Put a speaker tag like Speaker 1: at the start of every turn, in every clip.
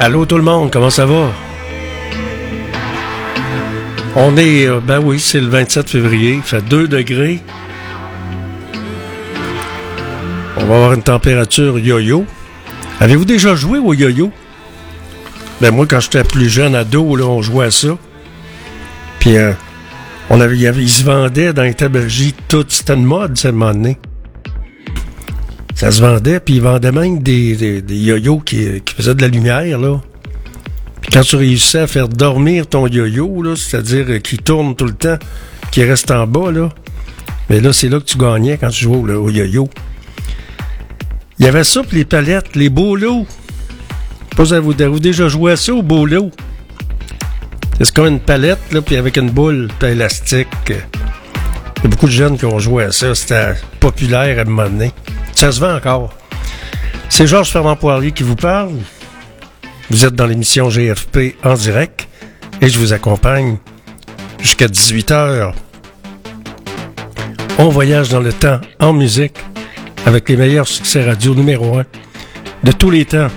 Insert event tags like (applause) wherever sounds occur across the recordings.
Speaker 1: Allô tout le monde, comment ça va? On est, euh, ben oui, c'est le 27 février, il fait 2 degrés. On va avoir une température yo-yo. Avez-vous déjà joué au yo-yo? Ben moi, quand j'étais plus jeune ado, là, on jouait à ça. Puis, euh, on avait, il, avait, se vendait dans les tabagies tout. C'était une mode, ça. Ça se vendait, puis ils vendaient même des, yo-yo qui, qui faisaient de la lumière, là. Puis quand tu réussissais à faire dormir ton yo-yo, là, c'est-à-dire qu'il tourne tout le temps, qu'il reste en bas, là, mais là, c'est là que tu gagnais quand tu jouais au, yo-yo. Il y avait ça, puis les palettes, les bolos. Vous avez, déjà joué à ça au bolo? C'est comme une palette, là, puis avec une boule élastique. Il y a beaucoup de jeunes qui ont joué à ça. C'était populaire à un moment donné. Ça se vend encore. C'est Georges Fernand Poirier qui vous parle. Vous êtes dans l'émission GFP en direct et je vous accompagne jusqu'à 18h. On voyage dans le temps en musique avec les meilleurs succès radio numéro 1 de tous les temps.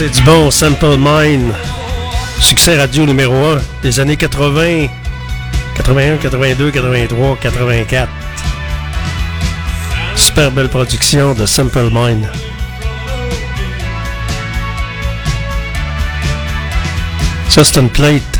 Speaker 2: C'est du bon Simple Mind. Succès radio numéro 1 des années 80, 81, 82, 83, 84. Super belle production de Simple Mind. Ça, c'est une plate.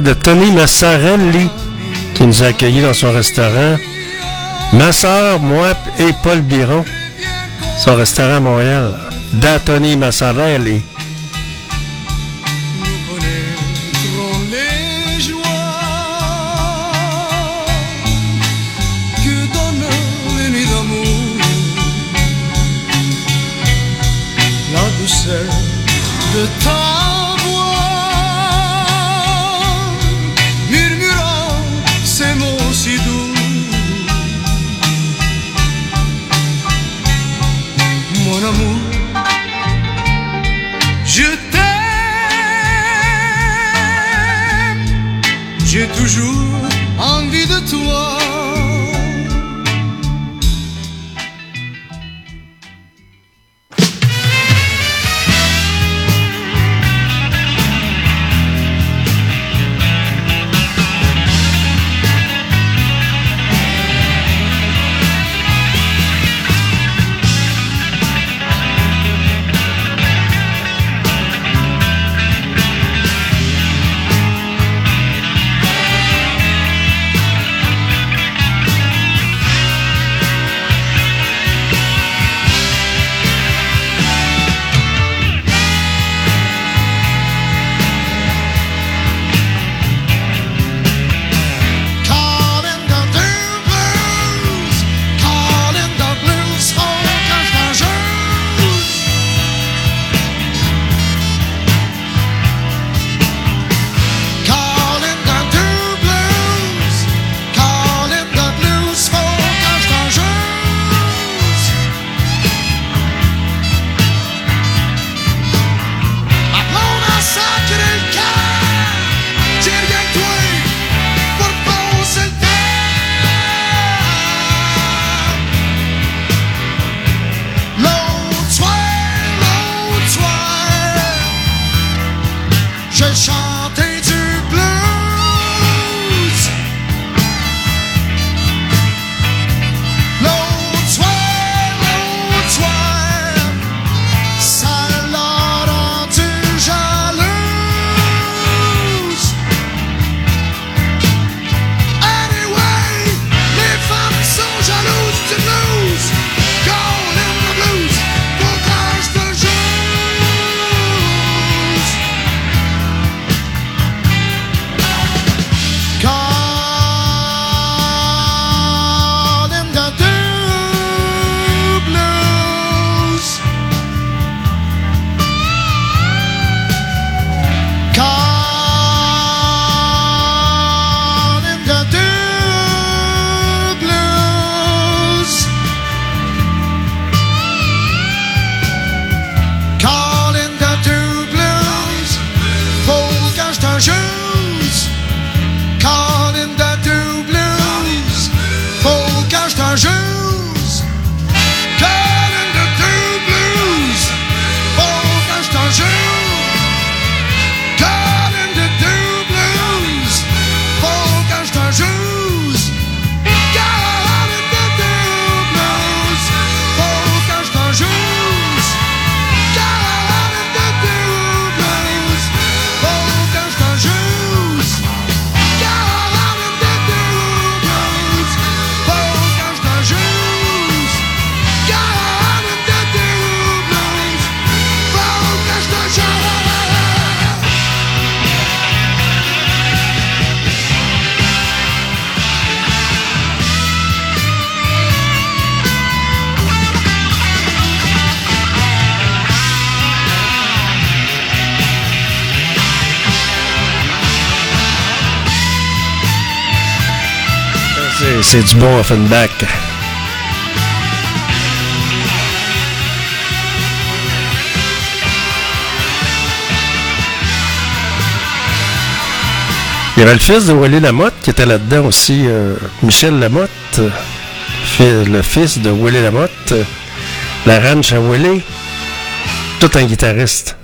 Speaker 1: de
Speaker 2: Tony Massarelli qui nous a accueillis dans son restaurant. Ma soeur, moi et Paul Biron, son restaurant à Montréal, da Tony Massarelli.
Speaker 3: the time
Speaker 1: C'est- du bon Offenbach. Il y avait le fils de Willy Lamotte qui était là-dedans aussi, euh, Michel Lamotte, le fils de Willy Lamotte, euh, la ranch à Willy, tout un guitariste.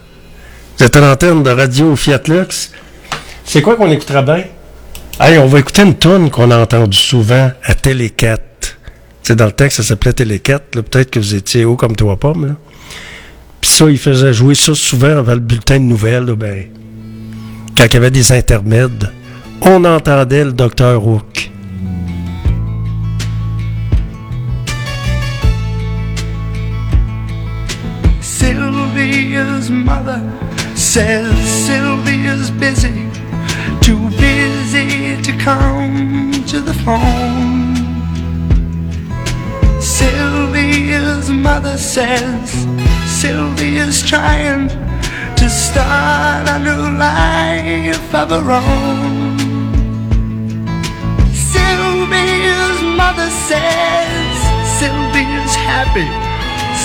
Speaker 1: Vous êtes à l'antenne de Radio Fiat Lux. C'est quoi qu'on écoutera bien? Hey, on va écouter une tune qu'on a entendue souvent à Télé 4. C'est dans le texte, ça s'appelait Télé 4. là. Peut-être que vous étiez haut comme trois pommes. Là. Puis ça, il faisait jouer ça souvent avant le bulletin de nouvelles. là, ben, quand il y avait des intermèdes, on entendait le docteur Hook.
Speaker 3: Sylvia's mother says Sylvia's busy, come to the phone. Sylvia's mother says
Speaker 4: Sylvia's trying to start a new life of her own. Sylvia's mother says Sylvia's happy,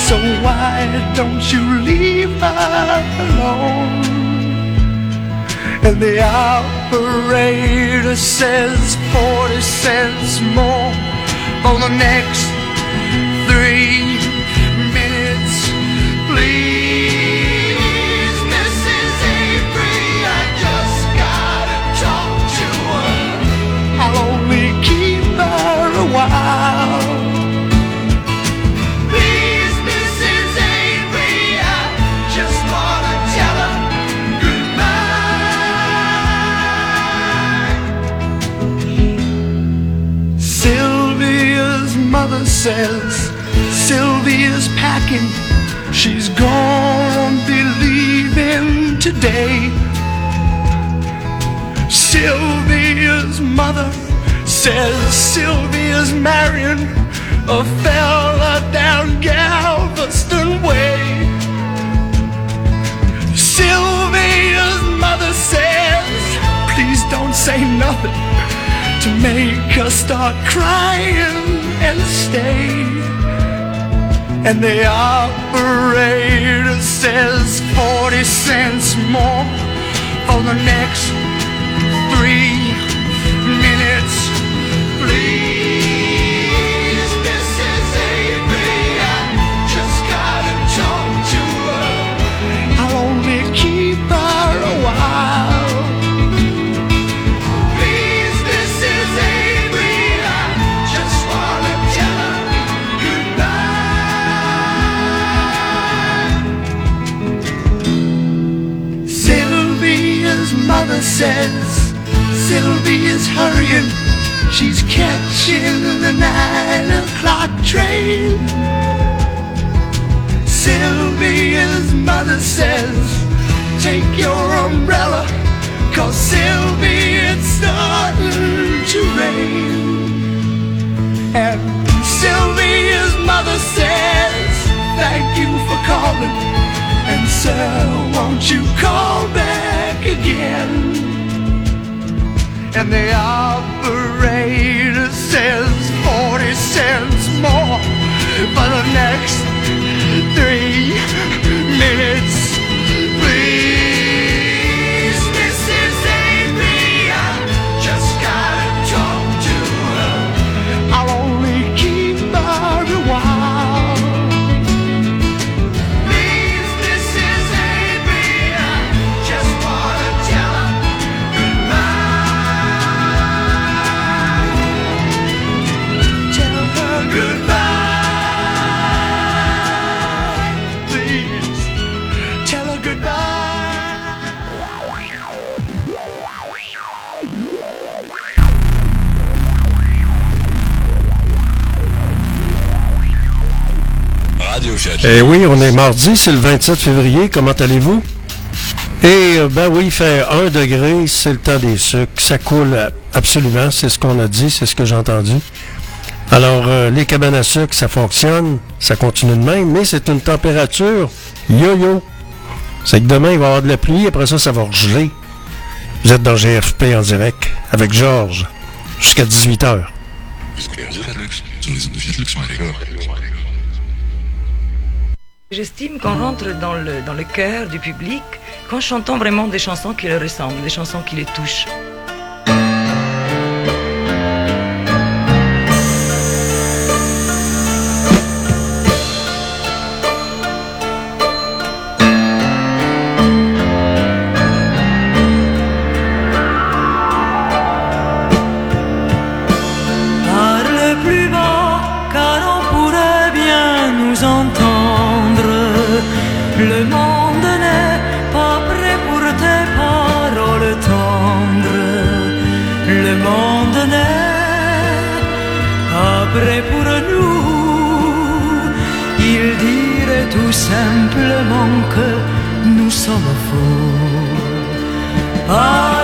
Speaker 4: so why don't you leave her alone? And the operator says 40 cents more for the next three says Sylvia's packing. She's gonna be leaving today. Sylvia's mother says Sylvia's marrying a fella down Galveston Way. Sylvia's mother says, please don't say nothing to make us start crying and stay. And the operator says 40 cents more for the next three mother says Sylvia's hurrying. She's catching the nine o'clock train. Sylvia's mother says, Take your umbrella, cause Sylvia, it's starting to rain. And Sylvia's mother says, Thank you for calling. And sir, won't you call back and
Speaker 5: they all
Speaker 1: Eh oui, on est mardi, c'est le 27 février. Comment allez-vous? Et euh, ben oui, il fait 1 degré, c'est le temps des sucres. Ça coule absolument, c'est ce qu'on a dit, c'est ce que j'ai entendu. Alors, euh, les cabanes à sucre, ça fonctionne, ça continue de même, mais c'est une température yo-yo. C'est que demain, il va y avoir de la pluie, après ça, ça va geler. Vous êtes dans GFP en direct avec Georges jusqu'à 18h.
Speaker 6: J'estime qu'on rentre dans le, dans le cœur du public quand chantons vraiment des chansons qui leur ressemblent, des chansons qui les touchent.
Speaker 7: Simplement que nous sommes faux. Parle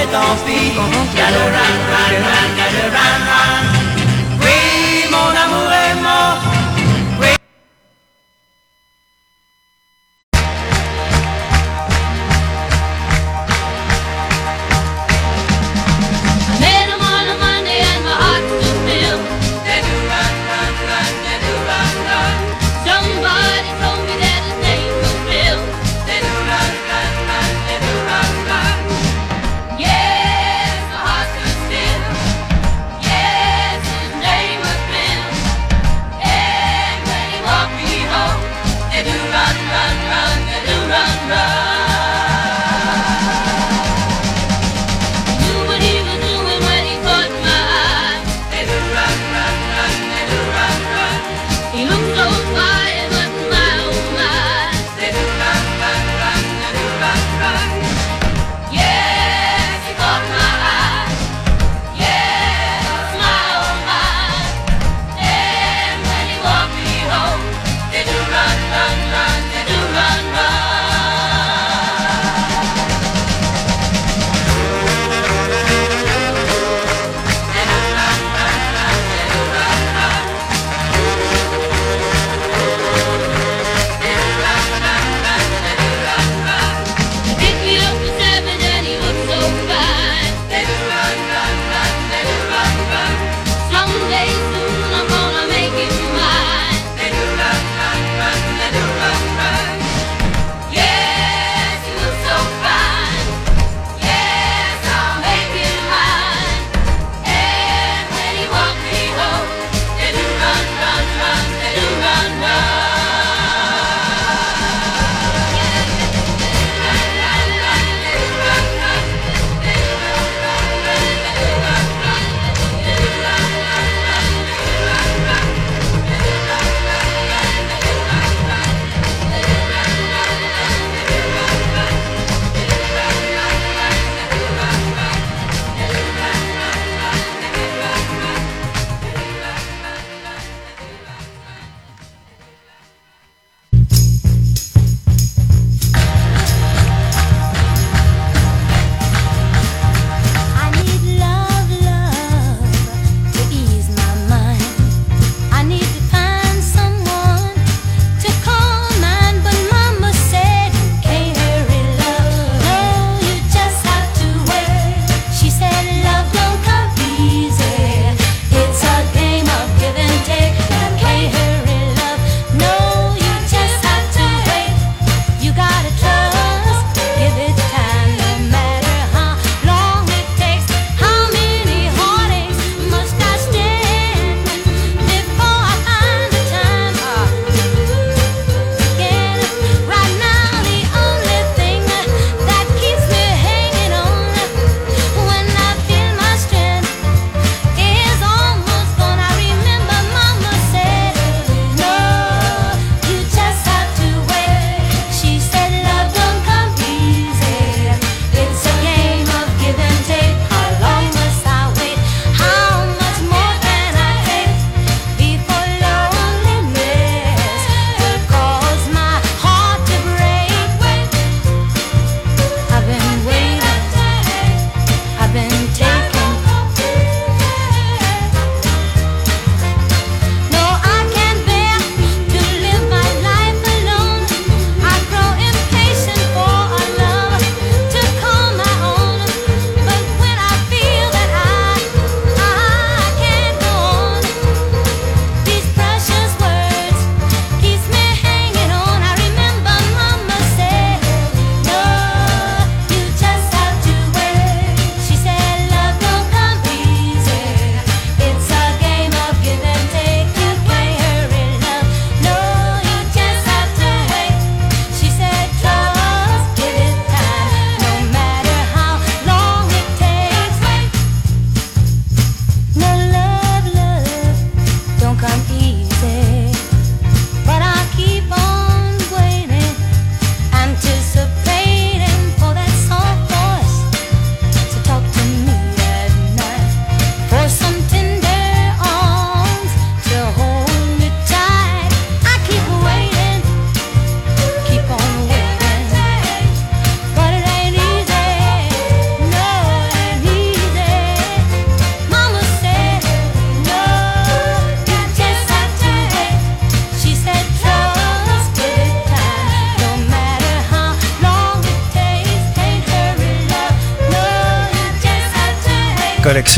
Speaker 5: with those
Speaker 7: feet. Gotta run, run, run, run, run.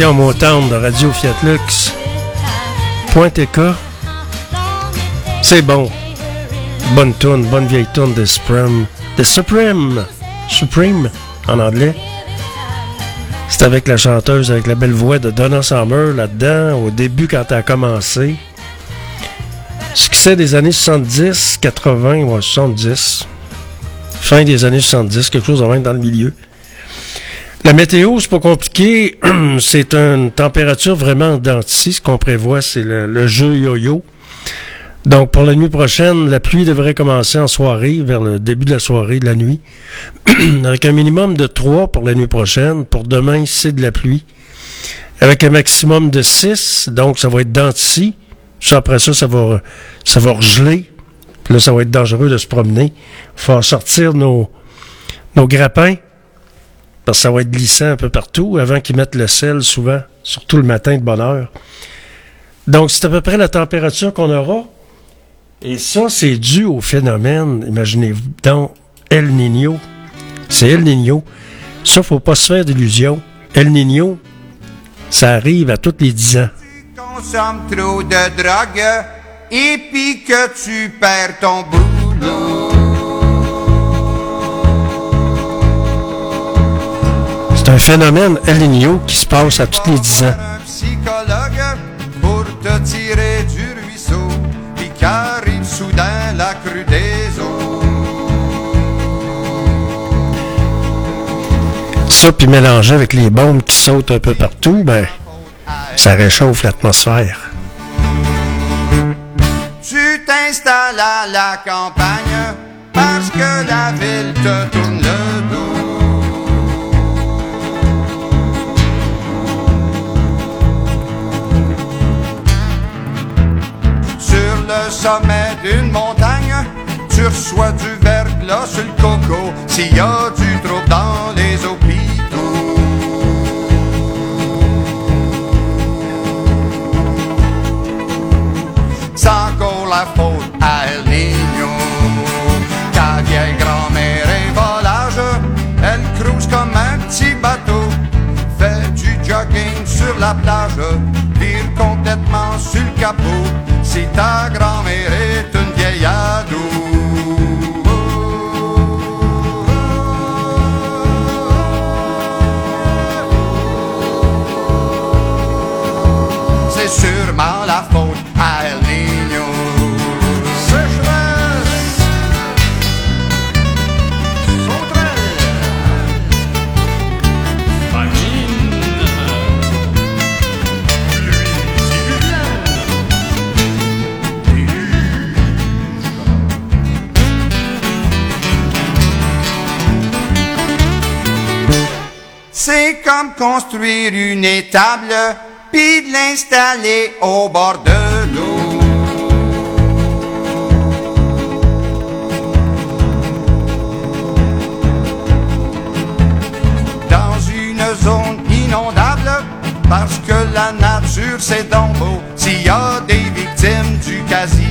Speaker 1: Collection Motown de Radio Fiat Lux. Point. C'est bon. Bonne tune, bonne vieille tune de Supreme. De Supreme. Supreme, en anglais. C'est avec la chanteuse, avec la belle voix de Donna Summer là-dedans, au début quand elle a commencé. Succès des années 70, 80, ouais, 70. Fin des années 70, quelque chose en même dans le milieu. La météo, c'est pas compliqué. (clears throat) c'est une température vraiment dentiste. Ce qu'on prévoit, c'est le, jeu yo-yo. Donc, pour la nuit prochaine, la pluie devrait commencer en soirée, vers le début de la soirée, de la nuit, (clears throat) avec un minimum de 3 pour la nuit prochaine. Pour demain, c'est de la pluie. Avec un maximum de 6, donc ça va être denti. Ça, après ça, ça va, ça va geler. Puis là, ça va être dangereux de se promener. Il faut sortir nos, nos grappins, parce que ça va être glissant un peu partout, avant qu'ils mettent le sel souvent, surtout le matin de bonne heure. Donc, c'est à peu près la température qu'on aura. Et ça, c'est dû au phénomène, imaginez-vous, donc, El Niño. C'est El Niño. Ça, faut pas se faire d'illusions. El Niño, ça arrive à tous les 10 ans.
Speaker 8: consommes trop de drogue et puis que tu perds ton boulot.
Speaker 1: Un phénomène El Niño qui se passe à tous les 10 ans.
Speaker 8: Psychologue pour te tirer du ruisseau, puis qu'arrive soudain la crue des eaux.
Speaker 1: Ça, puis mélangé avec les bombes qui sautent un peu partout, ben, ça réchauffe l'atmosphère.
Speaker 8: Tu t'installes à la campagne parce que la ville te tourne le sommet d'une montagne, tu reçois du verglas sur le coco s'il y a du trouble dans les hôpitaux. c'est encore la faute à El Niño. Ta vieille grand-mère est volage, elle cruise comme un petit bateau. Fait du jogging sur la plage, vire complètement sur le capot. Si ta grand-mère Comme construire une étable, puis de l'installer au bord de l'eau. Dans une zone inondable, parce que la nature c'est donc beau, s'il y a des victimes du casino.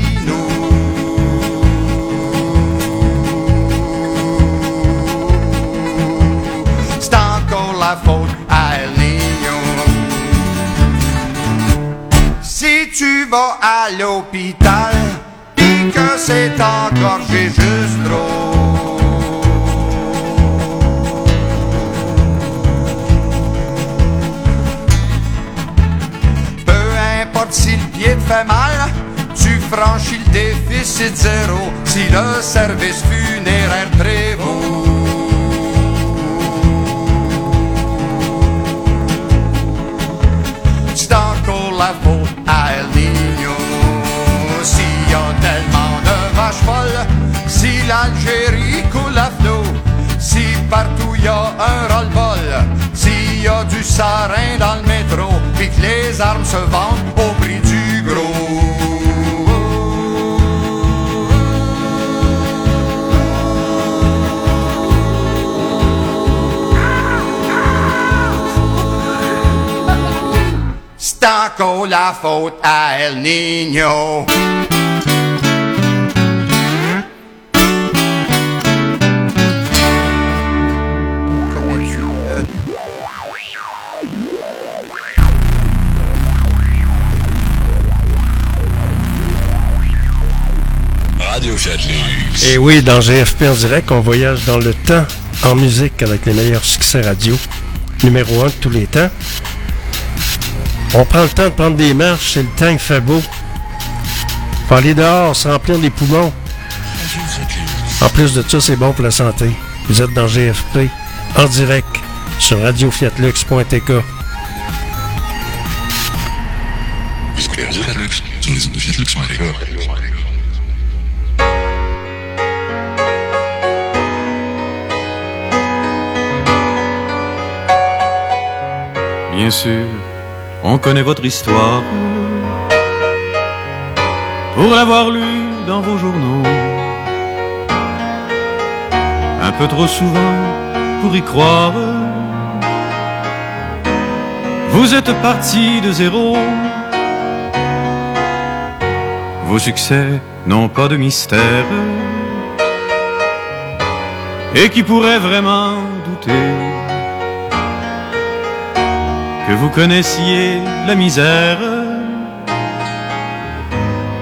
Speaker 8: À l'hôpital, pis que c'est engorgé juste trop. Peu importe si le pied te fait mal, tu franchis le déficit zéro si le service funéraire prévaut. c'est encore la faute à El l'Algérie coule à flot, si partout y a un roll-ball, s'il y a du sarin dans le métro, puis que les armes se vendent au prix du gros. C'est la faute à El Niño.
Speaker 1: Et oui, dans GFP en direct, on voyage dans le temps en musique avec les meilleurs succès radio. Numéro un de tous les temps. On prend le temps de prendre des marches, c'est le temps qu'il fait beau. Faut aller dehors, se remplir les poumons. En plus de ça, c'est bon pour la santé. Vous êtes dans GFP en direct sur radiofiatlux.tk.
Speaker 9: Fiatlux
Speaker 10: Bien sûr, on connaît votre histoire pour l'avoir lu dans vos journaux. Un peu trop souvent pour y croire. Vous êtes parti de zéro. Vos succès n'ont pas de mystère. Et qui pourrait vraiment douter que vous connaissiez la misère,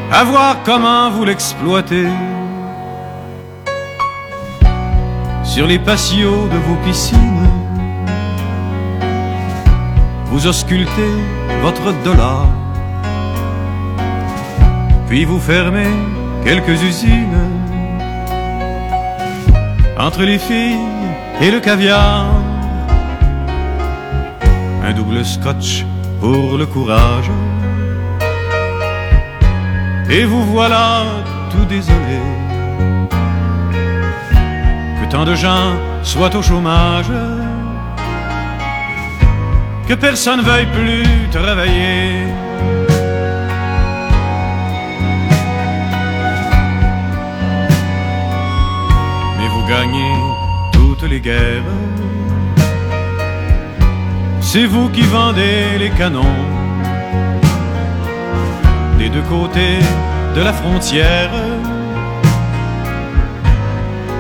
Speaker 10: à voir comment vous l'exploitez. Sur les patios de vos piscines, vous auscultez votre dollar, puis vous fermez quelques usines entre les filles et le caviar un double scotch pour le courage. Et vous voilà tout désolé que tant de gens soient au chômage, que personne veuille plus travailler. Mais vous gagnez toutes les guerres. C'est vous qui vendez les canons des deux côtés de la frontière.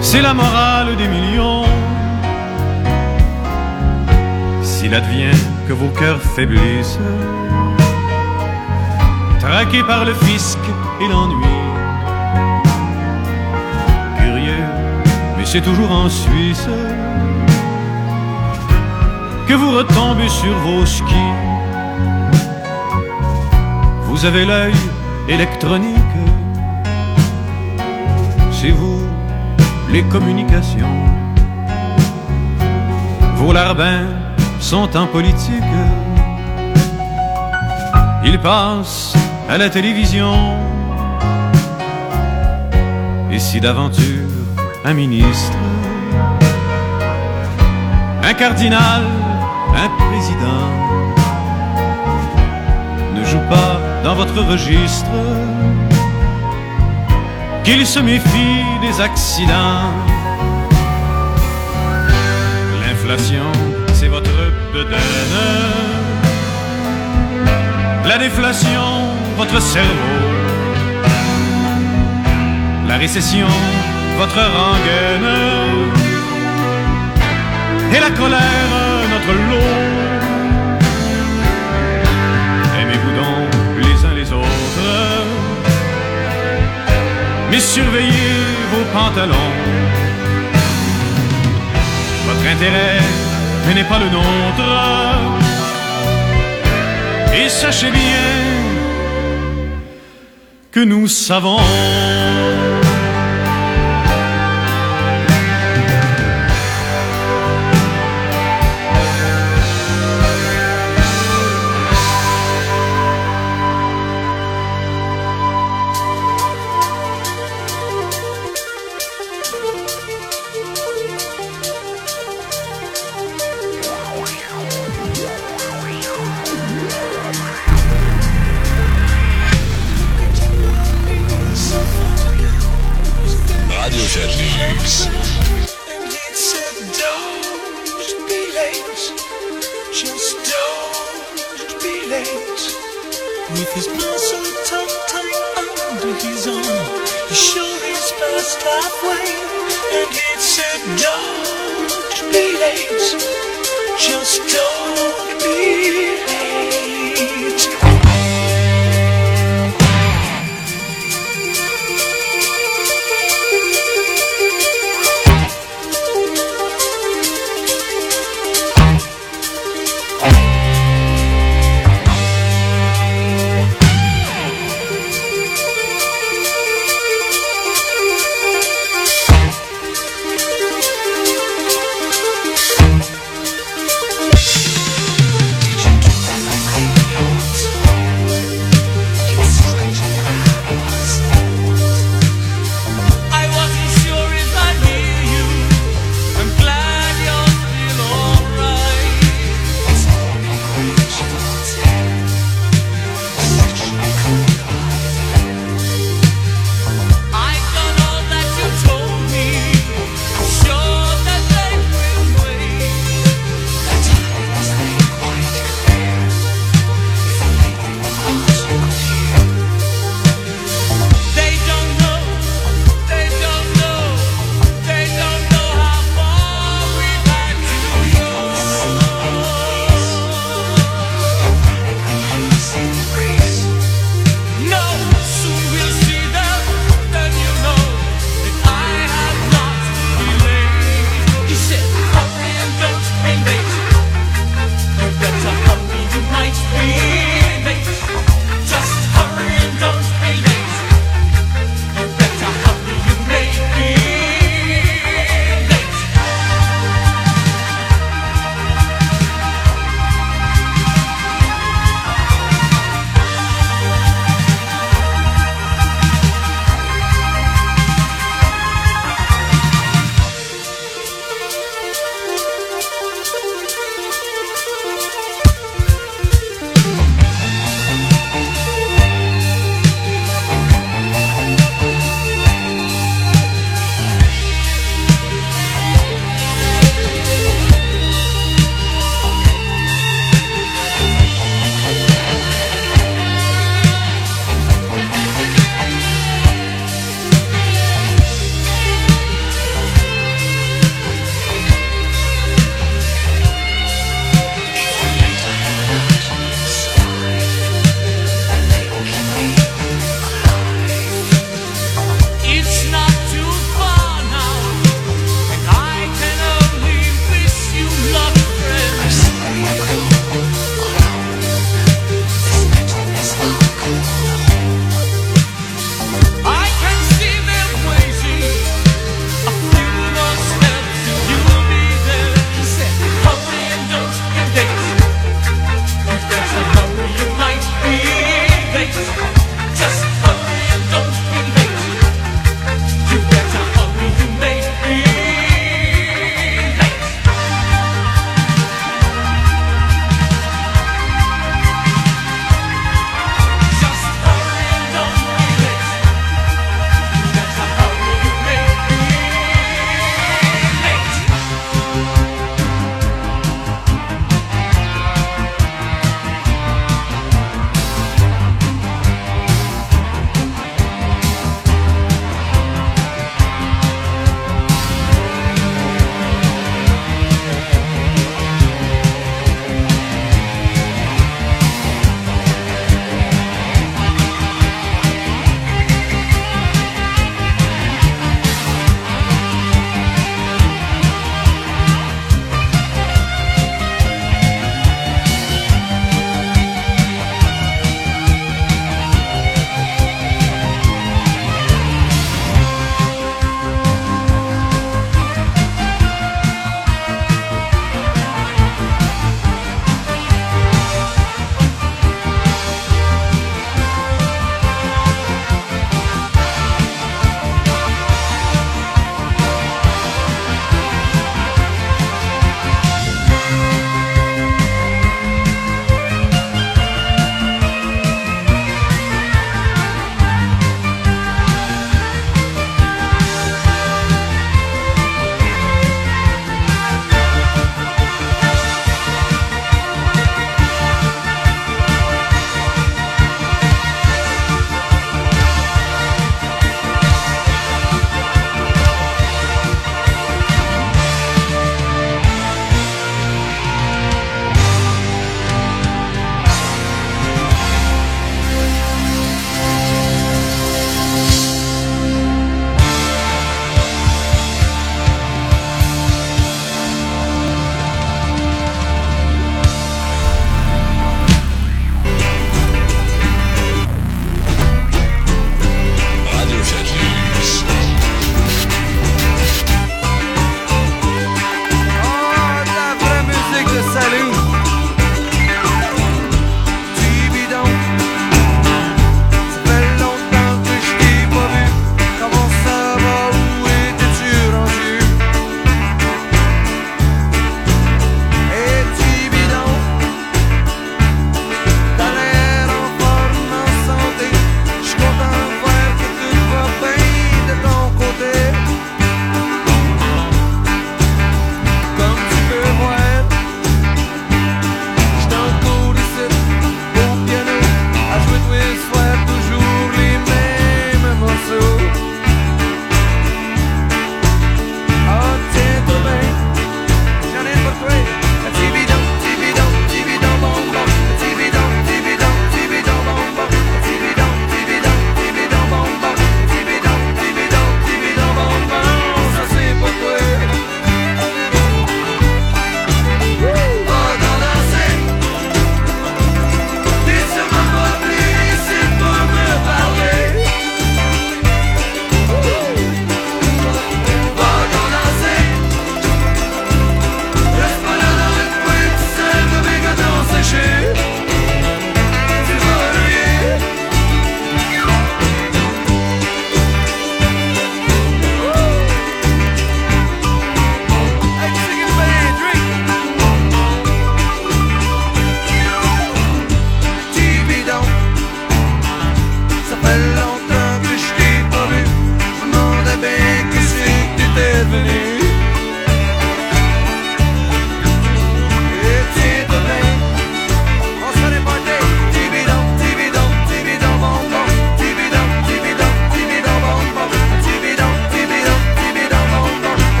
Speaker 10: C'est la morale des millions. S'il advient que vos cœurs faiblissent, traqués par le fisc et l'ennui, curieux, mais c'est toujours en Suisse que vous retombez sur vos skis. Vous avez l'œil électronique, c'est vous les communications. Vos larbins sont en politique, ils passent à la télévision. Et si d'aventure un ministre, un cardinal, ne joue pas dans votre registre, qu'il se méfie des accidents. L'inflation, c'est votre bedaine. La déflation, votre cerveau. La récession, votre rengaine. Et la colère, notre lot. Mais surveillez vos pantalons. Votre intérêt n'est pas le nôtre. Et sachez bien que nous savons.
Speaker 11: With his blossom tongue tied under his arm, he showed his first halfway. And he said, Don't be late. Just don't be late.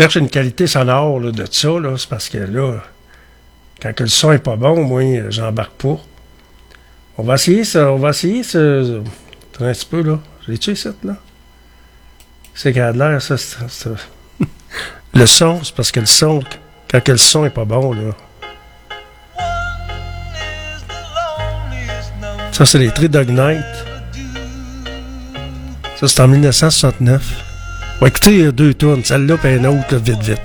Speaker 4: Cherche une qualité sonore là, de ça, c'est parce que là, quand que le son est pas bon, moi, j'embarque pas. On va essayer ça, on va essayer ce. Attends un petit peu, là. J'ai-tu ça, là? C'est de l'air, ça, (laughs) Le son, c'est parce que le son, quand que le son est pas bon, là. Ça, c'est les Three Dog Night. Ça, c'est en 1969. On va écouter euh, deux tunes, celle-là et une autre, là, vite, vite.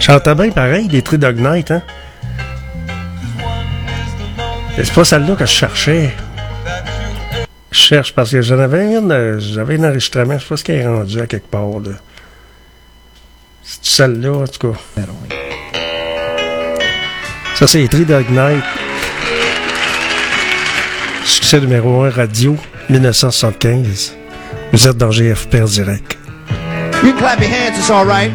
Speaker 4: Chantais bien pareil, les Three Dog Night, hein? C'est pas celle-là que je cherchais. Je cherche parce que j'en avais une, euh, j'avais un enregistrement, je sais pas ce qu'elle est rendu à quelque part, là. C'est celle-là, en tout cas? Ça, c'est les Three Dog Night. Succès numéro 1 radio, 1975. Vous êtes dans GFP en direct.
Speaker 1: You can clap your hands, it's all right.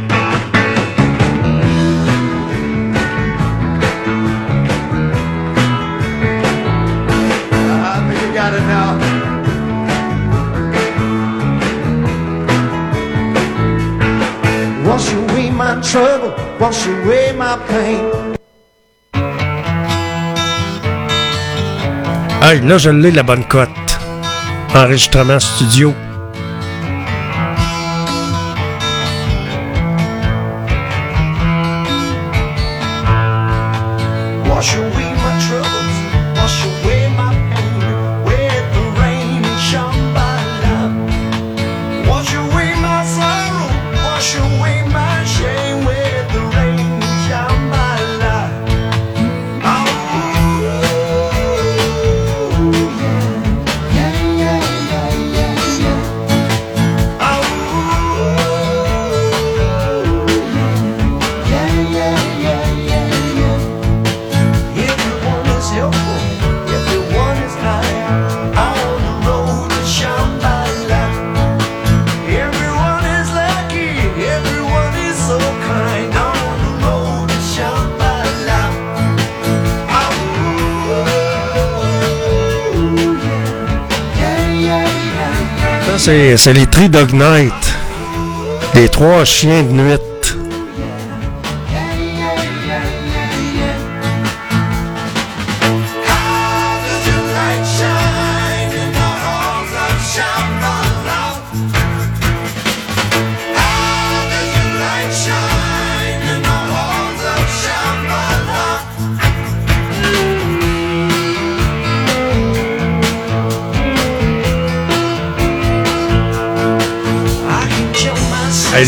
Speaker 1: Trouble, wash away my pain.
Speaker 4: Hey, là, je l'ai, la bonne cote. Enregistrement studio. C'est, les Three Dog Night. Les trois chiens de nuit.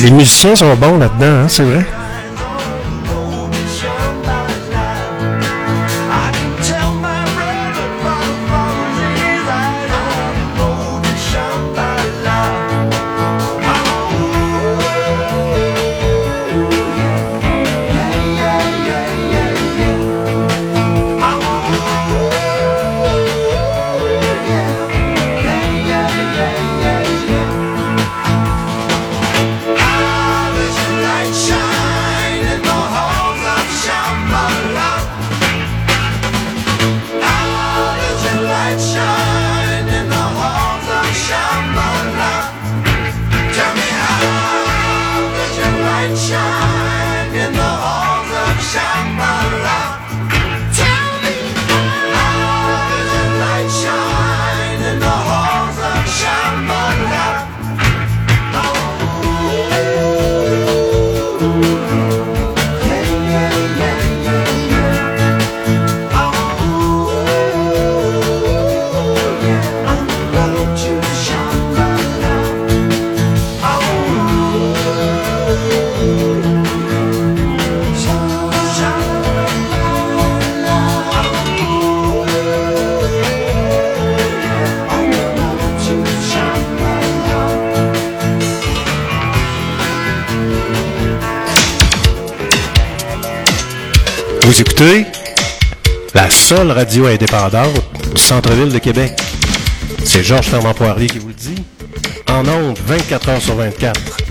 Speaker 4: Les musiciens sont bons là-dedans, hein, c'est vrai? radio indépendante du centre-ville de Québec. C'est Georges Fermant-Poirier qui vous le dit. En ondes, 24 heures sur 24.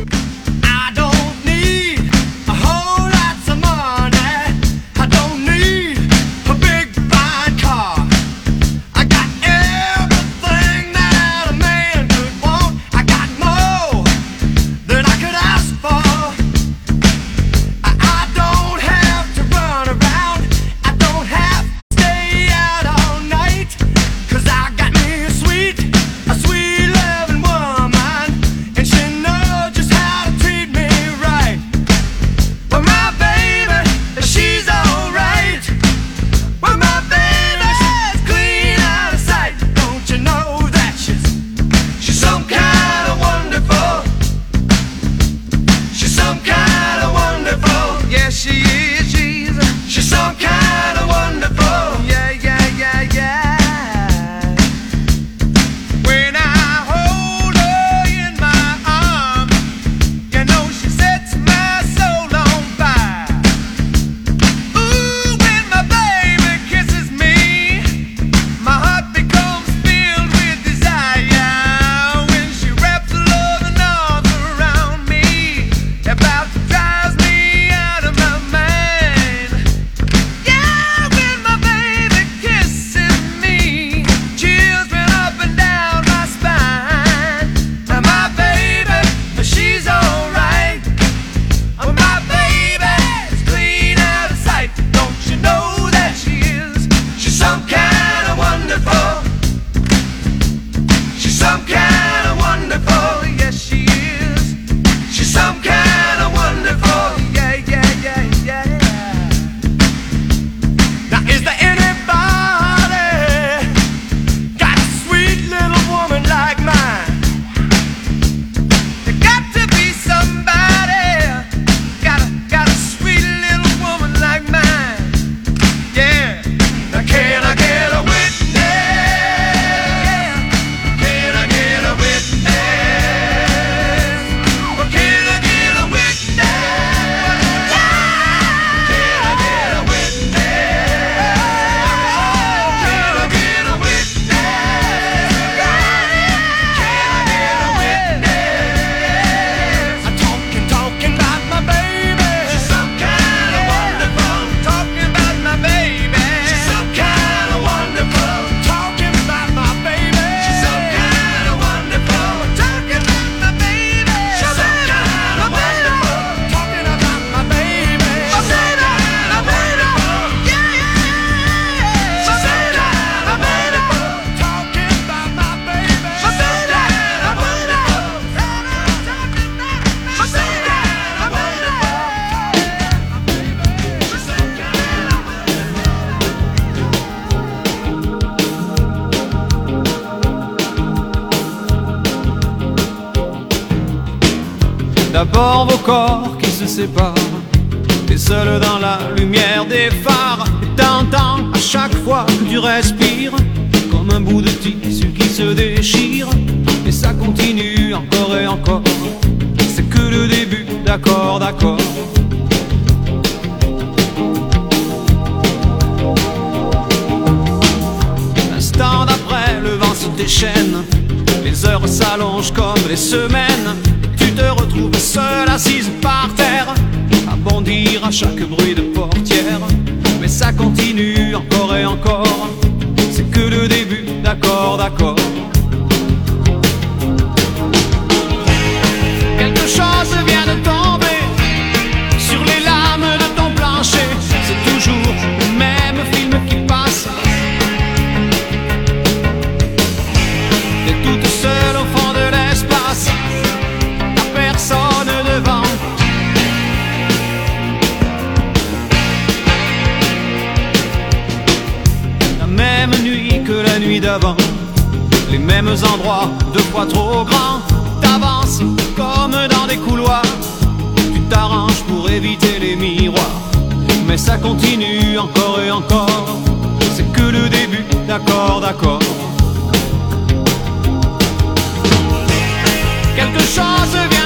Speaker 12: philosophy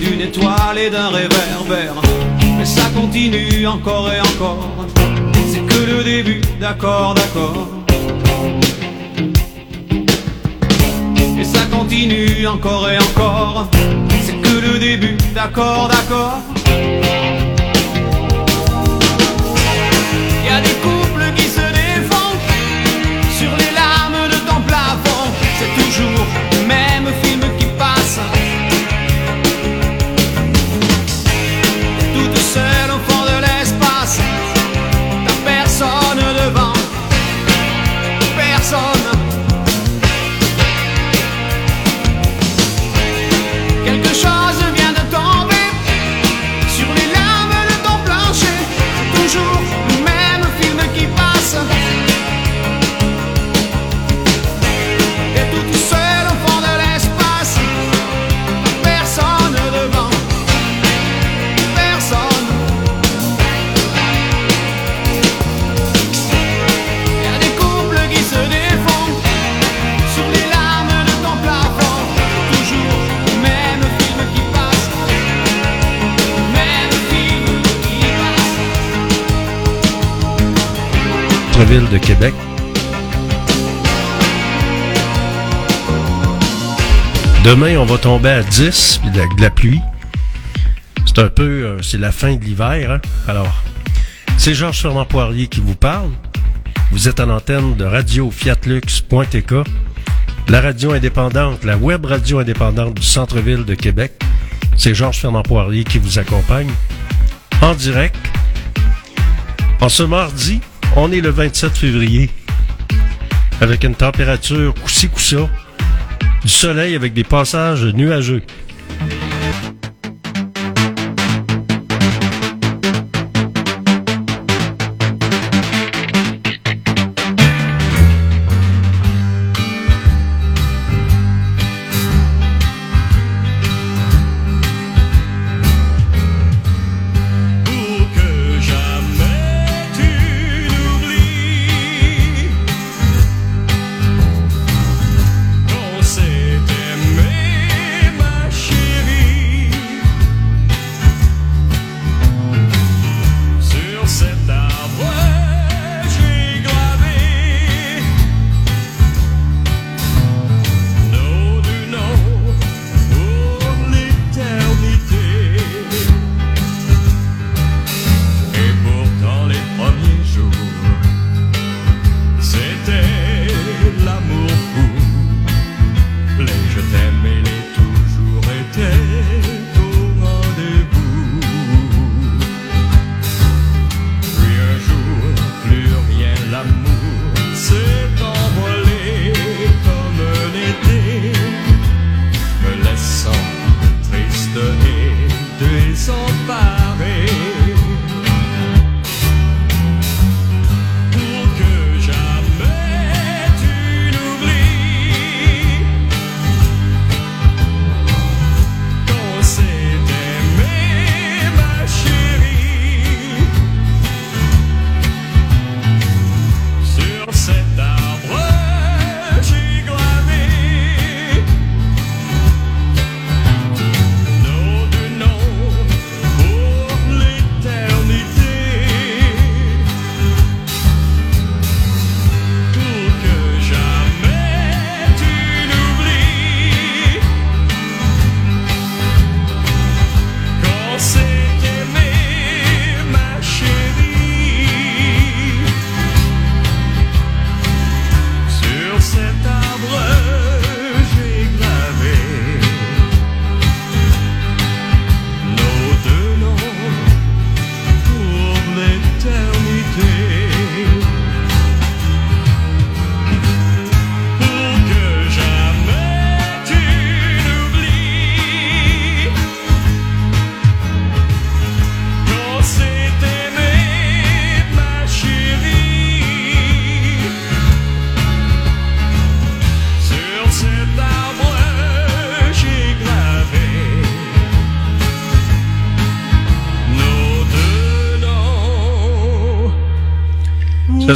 Speaker 12: d'une étoile et d'un réverbère. Mais ça continue encore et encore. C'est que le début, d'accord, d'accord. Et ça continue encore et encore. C'est que le début, d'accord, d'accord.
Speaker 1: Centre-ville de Québec. Demain, on va tomber à 10, puis de la, de la pluie. C'est un peu, euh, c'est la fin de l'hiver. hein. Alors, c'est Georges Fernand Poirier qui vous parle. Vous êtes à l'antenne de Radio Fiatlux.tk, la radio indépendante, la web radio indépendante du centre-ville de Québec. C'est Georges Fernand Poirier qui vous accompagne en direct. En ce mardi, on est le 27 février, avec une température coussi coussa, du soleil avec des passages nuageux.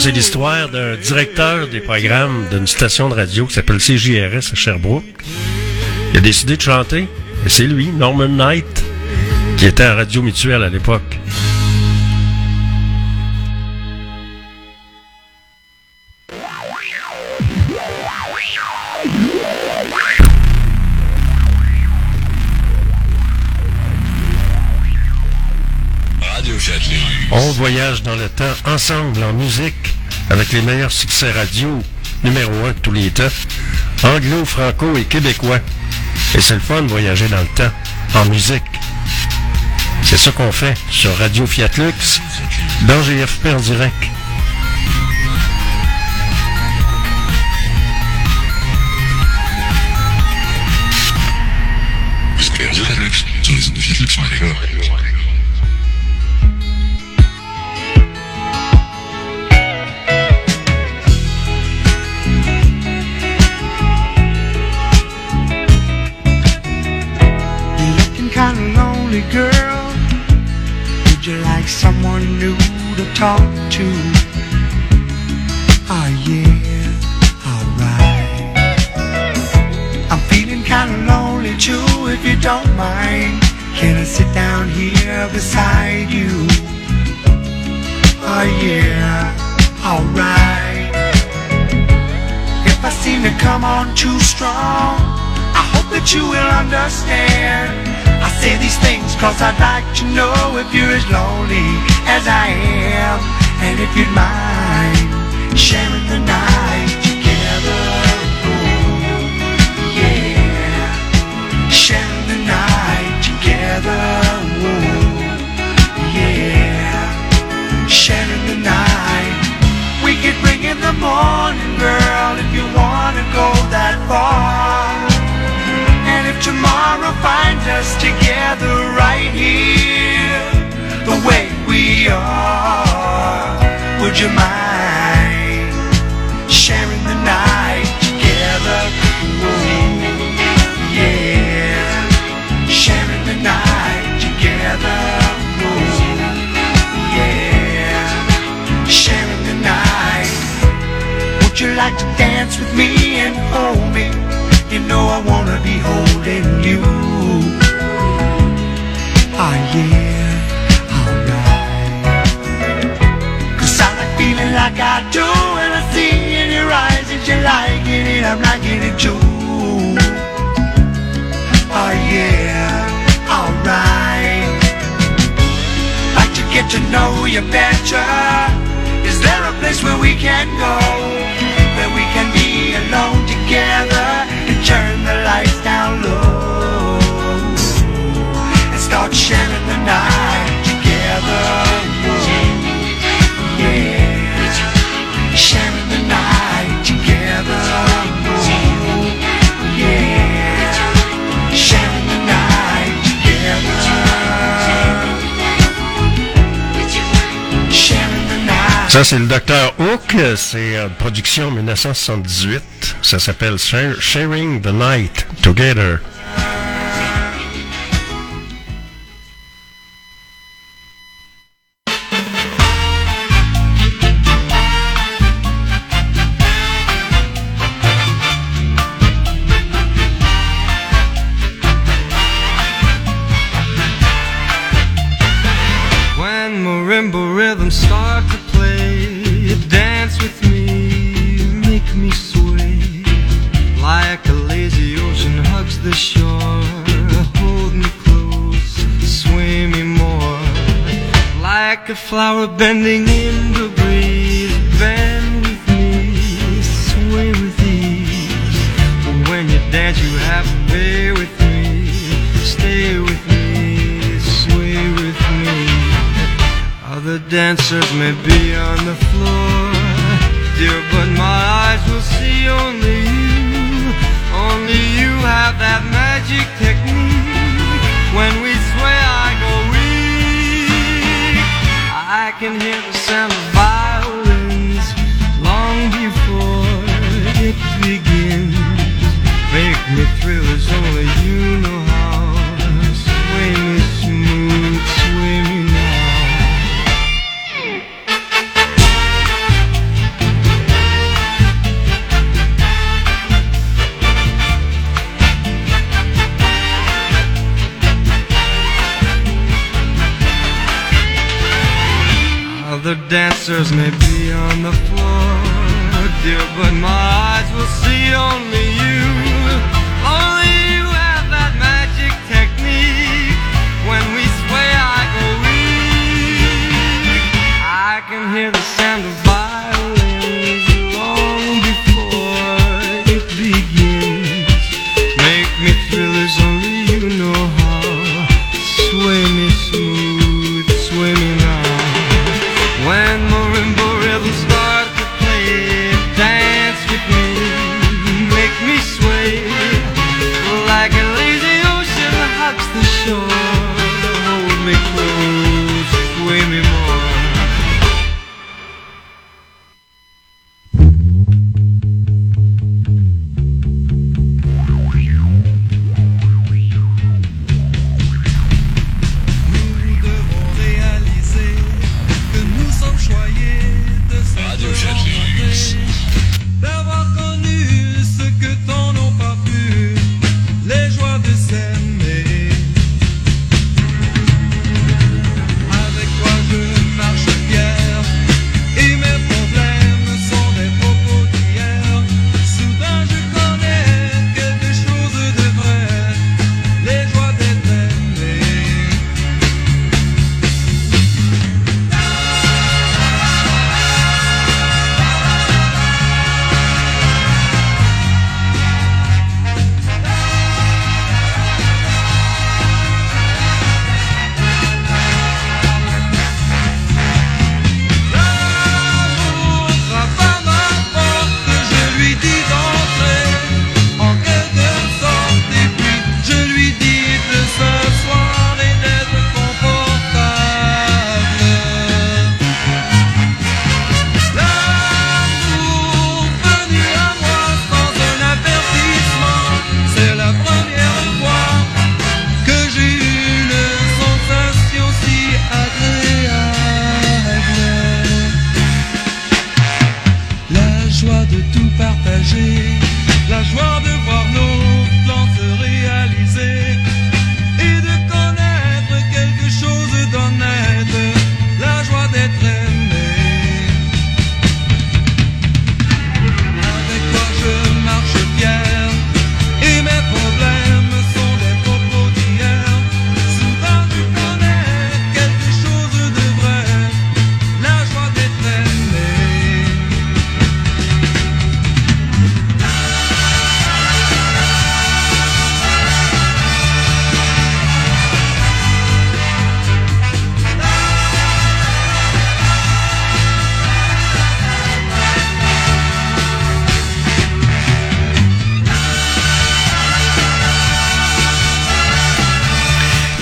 Speaker 2: C'est l'histoire d'un directeur des programmes d'une station de radio qui s'appelle CJRS à Sherbrooke. Il a décidé de chanter. Et c'est lui, Norman Knight, qui était à Radio Mutuelle à l'époque. On voyage dans le temps ensemble en musique avec les meilleurs succès radio numéro un de tous les temps, anglo, franco et québécois. Et c'est le fun de voyager dans le temps en musique. C'est ça qu'on fait sur Radio Fiat Lux dans GFP en direct.
Speaker 4: Talk to? Oh yeah, alright. I'm feeling kinda lonely too, if you don't mind. Can I sit down here beside you? Oh yeah, alright. If I seem to come on too strong, I hope that you will understand. Cause I'd like to know if you're as lonely as I am. And if you'd mind sharing the night together. Ooh, yeah. Sharing the night together. Ooh, yeah. Sharing the night. We could bring in the morning, girl, if you wanna go that far. If tomorrow finds us together right here, the way we are, would you mind sharing the night together? Ooh, yeah, sharing the night together. Ooh, yeah, sharing the night. Would you like to dance with me and hold me? Know I wanna be holding you. Oh yeah, alright. Cause I like feeling like I do when I see in your eyes that you're liking it, I'm liking it too. Oh yeah, alright. Like to get to know you better. Is there a place where we can go? Where we can be alone together and turn
Speaker 2: Ça, c'est le Dr. Hook. C'est une production 1978. Ça s'appelle Sharing the Night Together.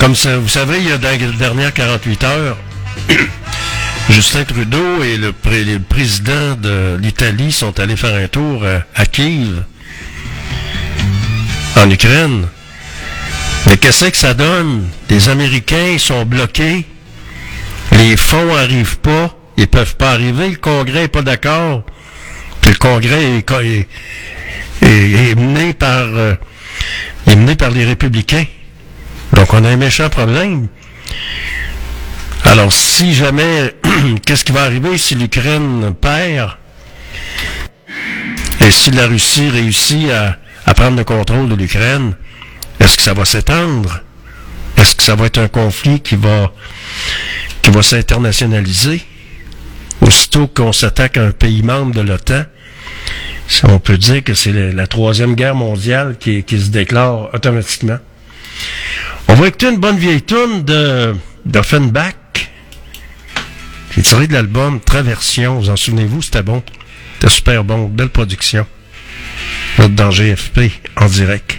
Speaker 1: Vous savez, il y a dans les dernières 48 heures, (coughs) Justin Trudeau et le, pré- le président de l'Italie sont allés faire un tour à, à Kiev, en Ukraine. Mais qu'est-ce que ça donne? Les Américains sont bloqués. Les fonds n'arrivent pas. Ils peuvent pas arriver. Le Congrès n'est pas d'accord. Le Congrès euh, est mené par les républicains. Donc on a un méchant problème. Alors si jamais, (clears throat) qu'est-ce qui va arriver si l'Ukraine perd? Et si la Russie réussit à, prendre le contrôle de l'Ukraine, est-ce que ça va s'étendre? Est-ce que ça va être un conflit qui va, qui va s'internationaliser? Aussitôt qu'on s'attaque à un pays membre de l'OTAN, on peut dire que c'est la, troisième guerre mondiale qui se déclare automatiquement. On va écouter une bonne vieille tune de d'Offenbach. J'ai tiré de l'album Traversion. Vous en souvenez-vous? C'était bon. C'était super bon. Belle production. Notre dans GFP en direct.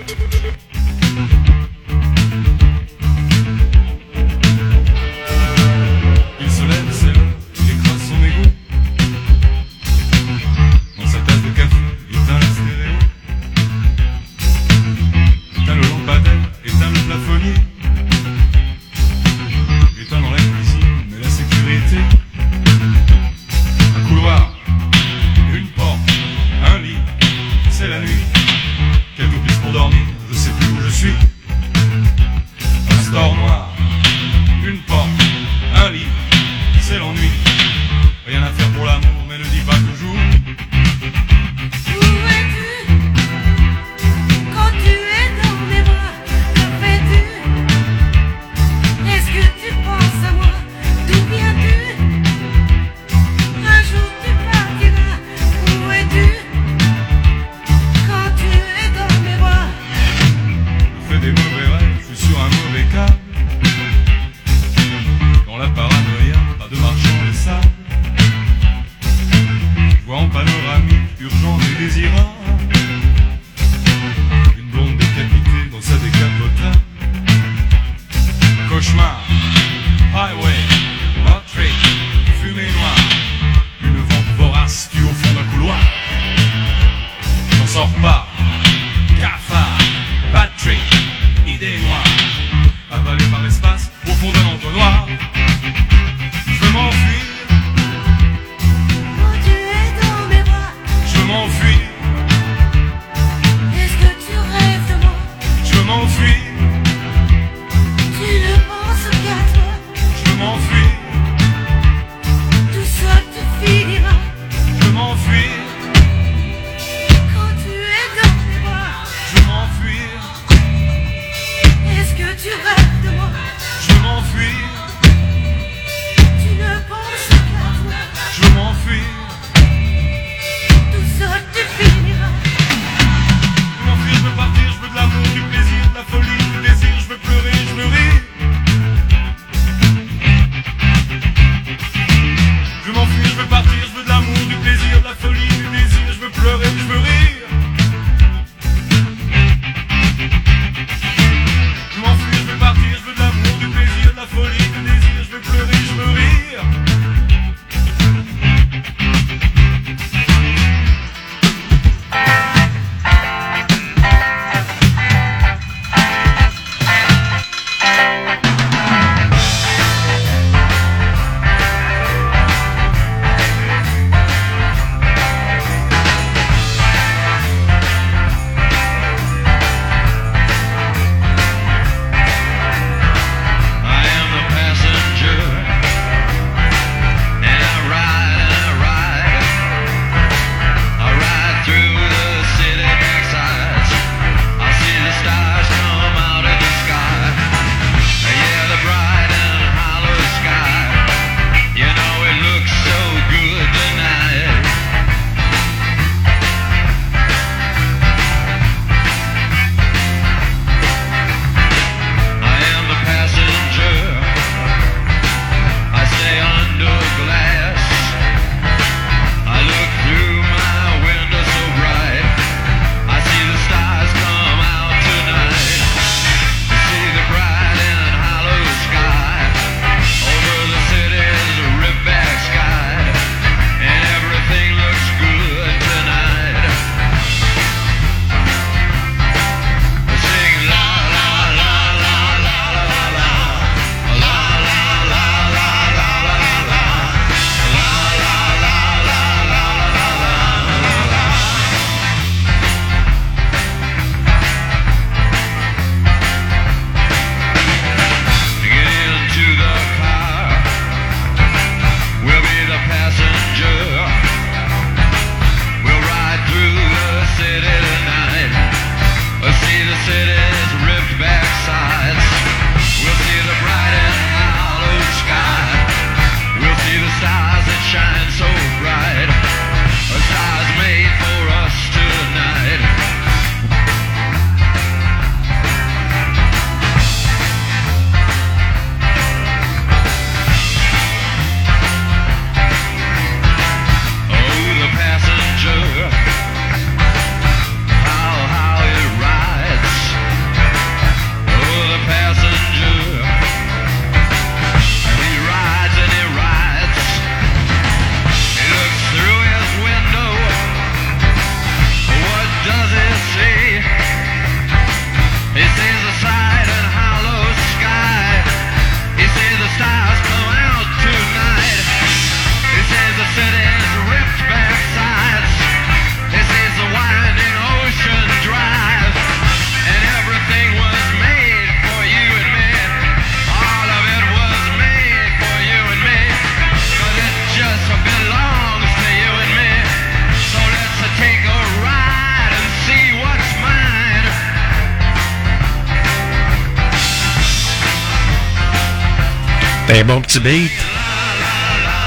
Speaker 1: Beat.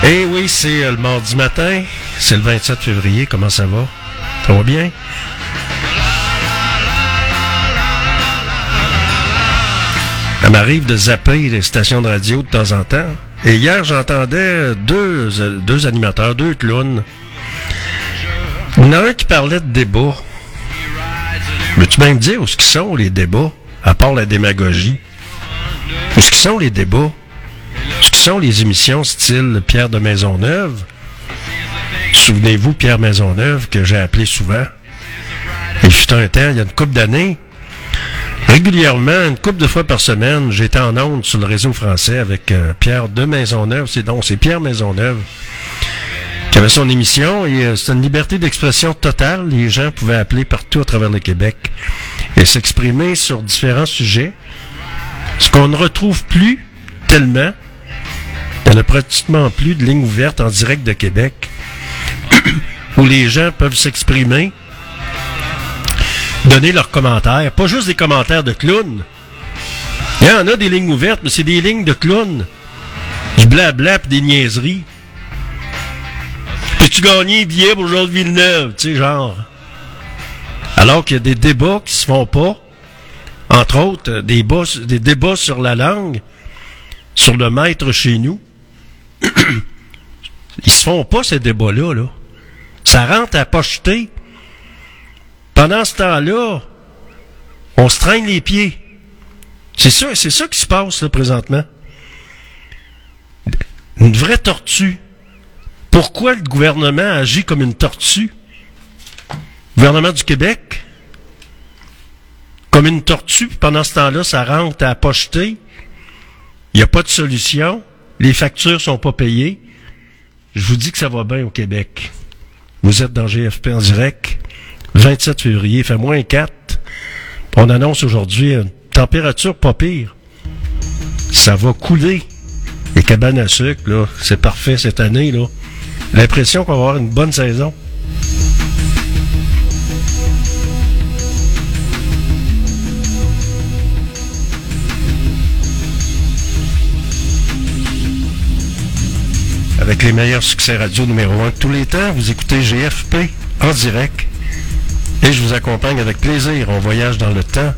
Speaker 1: Eh oui, c'est euh, le mardi matin. C'est le 27 février. Comment ça va? Ça va bien? Ça m'arrive de zapper les stations de radio de temps en temps. Et hier, j'entendais deux, euh, deux animateurs, deux clowns. Il y en a un qui parlait de débats. Veux-tu bien me dire où ce qu'ils sont les débats, à part la démagogie? Où ce qu'ils sont les débats? Les émissions style Pierre de Maisonneuve? Souvenez-vous, Pierre Maisonneuve, que j'ai appelé souvent. Il fut un temps, il y a une couple d'années, régulièrement, une couple de fois par semaine, j'étais en onde sur le réseau français avec euh, Pierre de Maisonneuve. C'est donc, c'est Pierre Maisonneuve qui avait son émission et euh, c'était une liberté d'expression totale. Les gens pouvaient appeler partout à travers le Québec et s'exprimer sur différents sujets. Ce qu'on ne retrouve plus tellement. Il n'y en a pratiquement plus de lignes ouvertes en direct de Québec (coughs) où les gens peuvent s'exprimer, donner leurs commentaires, pas juste des commentaires de clowns. Il y en a des lignes ouvertes, mais c'est des lignes de clowns. Du blabla pis des niaiseries. Peux-tu gagner billet pour Jean de Villeneuve, tu sais, genre. Alors qu'il y a des débats qui se font pas. Entre autres, euh, des débats sur la langue, sur le maître chez nous. Ils se font pas, ces débats-là, là. Ça rentre à pocheter. Pendant ce temps-là, on se traîne les pieds. C'est ça, c'est ça qui se passe, là, présentement. Une vraie tortue. Pourquoi le gouvernement agit comme une tortue? Le gouvernement du Québec? Comme une tortue, pendant ce temps-là, ça rentre à pocheter. Il n'y a pas de solution. Les factures sont pas payées. Je vous dis que ça va bien au Québec. Vous êtes dans GFP en direct. 27 février, fait moins 4. On annonce aujourd'hui une température pas pire. Ça va couler. Les cabanes à sucre, là, c'est parfait cette année, là. L'impression qu'on va avoir une bonne saison. Avec les meilleurs succès radio numéro 1 de tous les temps, vous écoutez GFP en direct. Et je vous accompagne avec plaisir. On voyage dans le temps.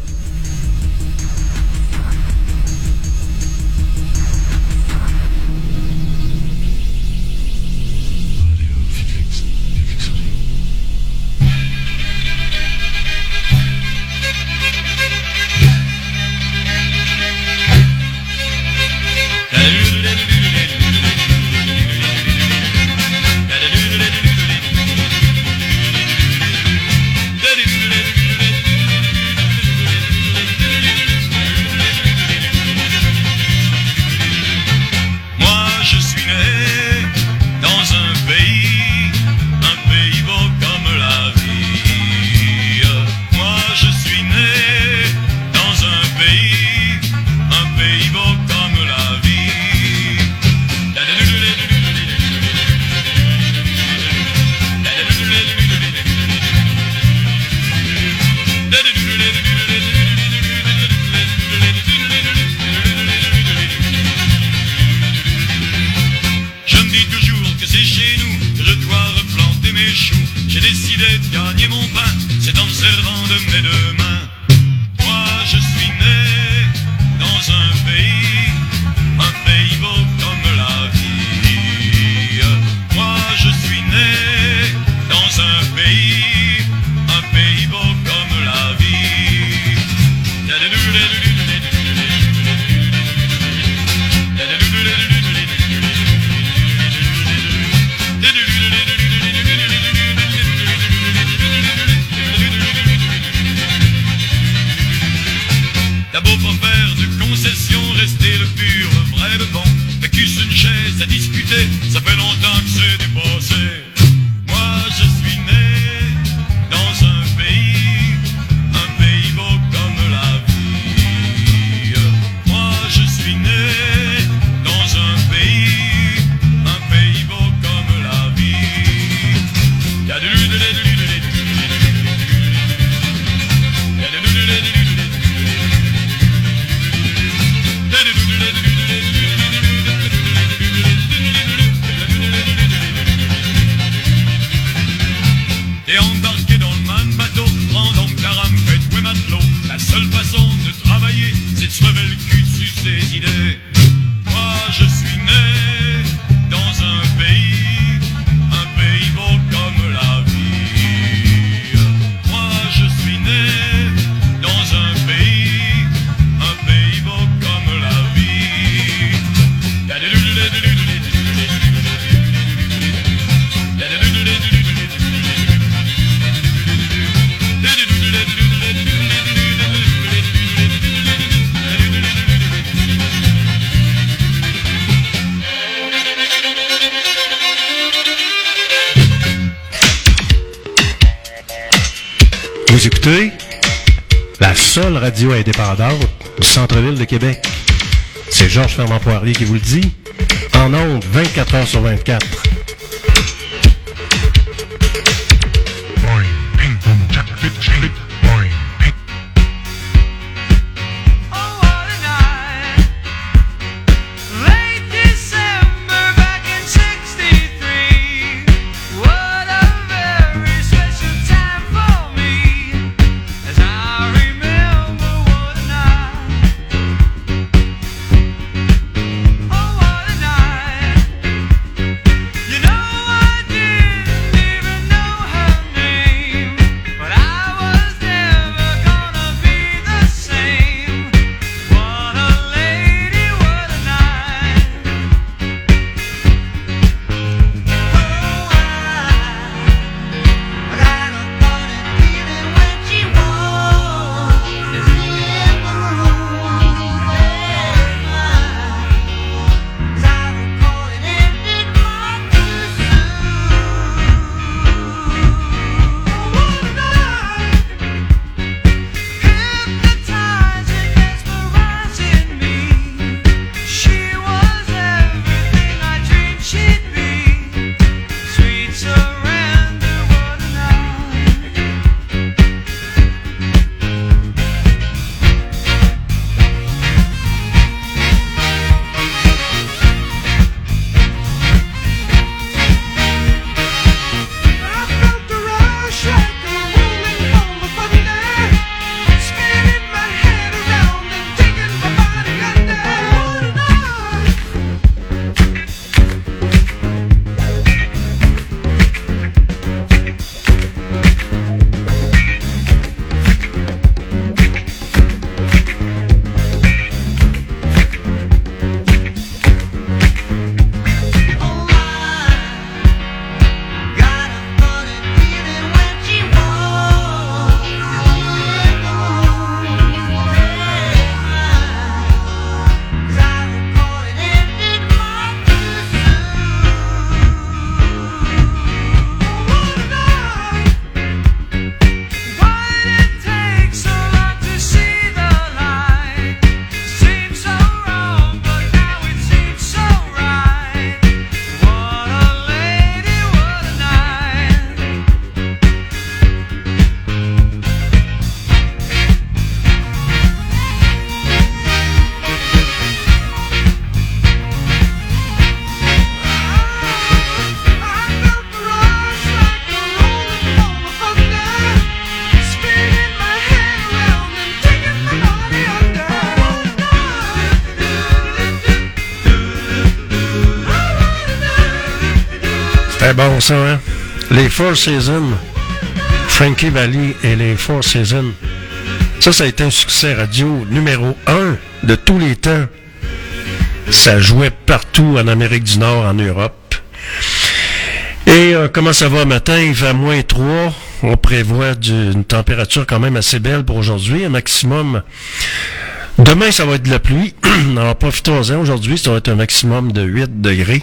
Speaker 13: En me T'as beau pas faire de concession, rester le pur, vrai, le bon. Qu'est-ce une chaise à discuter, ça fait C'est
Speaker 14: Georges Fernand Poirier qui vous le dit. En ondes, 24 heures sur 24.
Speaker 1: Hein? Les Four Seasons. Frankie Valli et les Four Seasons. Ça, ça a été un succès radio numéro un de tous les temps. Ça jouait partout en Amérique du Nord, en Europe. Et euh, comment ça va matin? Il fait moins 3. On prévoit une température quand même assez belle pour aujourd'hui, un maximum. Demain, ça va être de la pluie. (clears throat) Alors profitons-en. Aujourd'hui, ça va être un maximum de 8 degrés.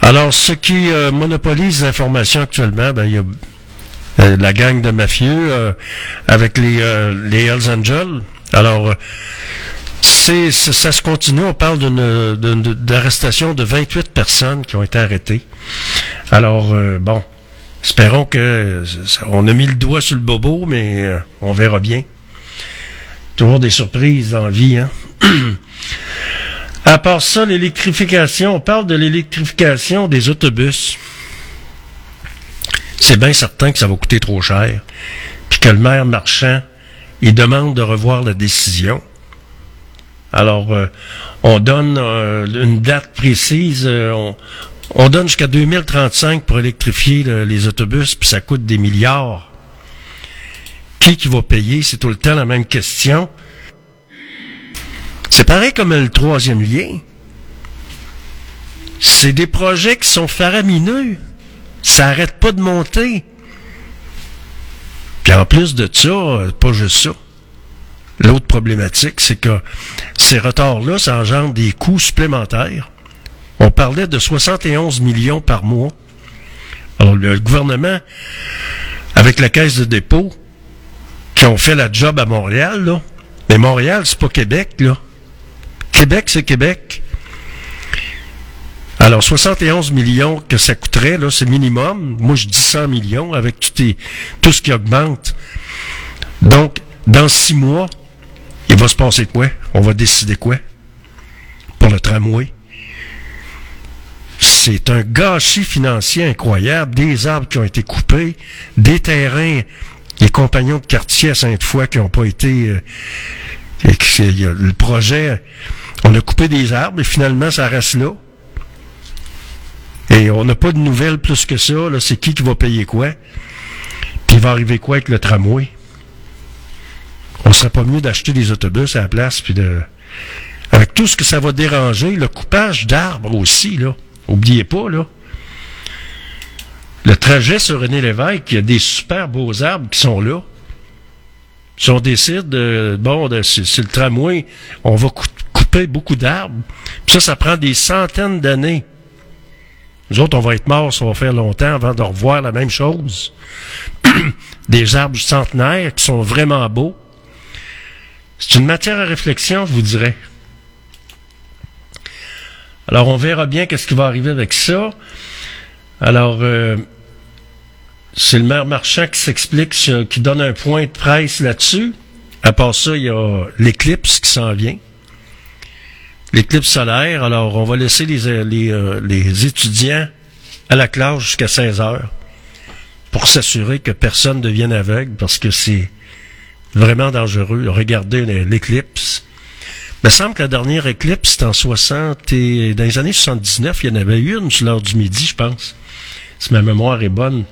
Speaker 1: Alors, ce qui euh, monopolise l'information actuellement, ben, il y a euh, la gang de mafieux euh, avec les, les Hells Angels. Alors, c'est, ça se continue. On parle d'une, d'une- d'arrestation de 28 personnes qui ont été arrêtées. Alors, bon, espérons que on a mis le doigt sur le bobo, mais on verra bien. Toujours des surprises la vie, hein? (clears throat) À part ça, l'électrification, on parle de l'électrification des autobus. C'est bien certain que ça va coûter trop cher, puis que le maire marchand, il demande de revoir la décision. Alors, euh, on donne euh, une date précise. euh, on, on donne jusqu'à 2035 pour électrifier le- les autobus, puis ça coûte des milliards. Qui qui va payer? C'est tout le temps la même question. C'est pareil comme le troisième lien. C'est des projets qui sont faramineux. Ça arrête pas de monter. Puis en plus de ça, pas juste ça. L'autre problématique, c'est que ces retards-là, ça engendre des coûts supplémentaires. On parlait de 71 millions par mois. Alors, le gouvernement, avec la caisse de dépôt, qui ont fait la job à Montréal, là. Mais Montréal, c'est pas Québec, là. Québec, c'est Québec. Alors, 71 millions que ça coûterait, là, c'est minimum. Moi, je dis 100 millions avec tout, ce qui augmente. Donc, dans six mois, il va se passer quoi? On va décider quoi? Pour le tramway. C'est un gâchis financier incroyable. Des arbres qui ont été coupés, des terrains, les compagnons de quartier à Sainte-Foy qui n'ont pas été... euh, le projet, on a coupé des arbres et finalement ça reste là. Et on n'a pas de nouvelles plus que ça. Là, c'est qui qui va payer quoi? Puis il va arriver quoi avec le tramway? On serait pas mieux d'acheter des autobus à la place, puis de. Avec tout ce que ça va déranger, le coupage d'arbres aussi, là. Oubliez pas, là. Le trajet sur René Lévesque, il y a des super beaux arbres qui sont là. Si on décide, de, bon, c'est c'est le tramway, on va beaucoup d'arbres. Ça, ça prend des centaines d'années. Nous autres, on va être morts, ça va faire longtemps avant de revoir la même chose. (clears throat) des arbres centenaires qui sont vraiment beaux. C'est une matière à réflexion, je vous dirais. Alors, on verra bien qu'est-ce qui va arriver avec ça. Alors, euh, c'est le maire Marchand qui s'explique, qui donne un point de presse là-dessus. À part ça, il y a l'éclipse qui s'en vient. L'éclipse solaire. Alors, on va laisser les, euh, les, euh, les étudiants à la classe jusqu'à 16 heures pour s'assurer que personne ne devienne aveugle parce que c'est vraiment dangereux. Regardez l'éclipse. Il me semble que la dernière éclipse, c'était en 60 et dans les années 79, il y en avait une sur l'heure du midi, je pense. Si ma mémoire est bonne.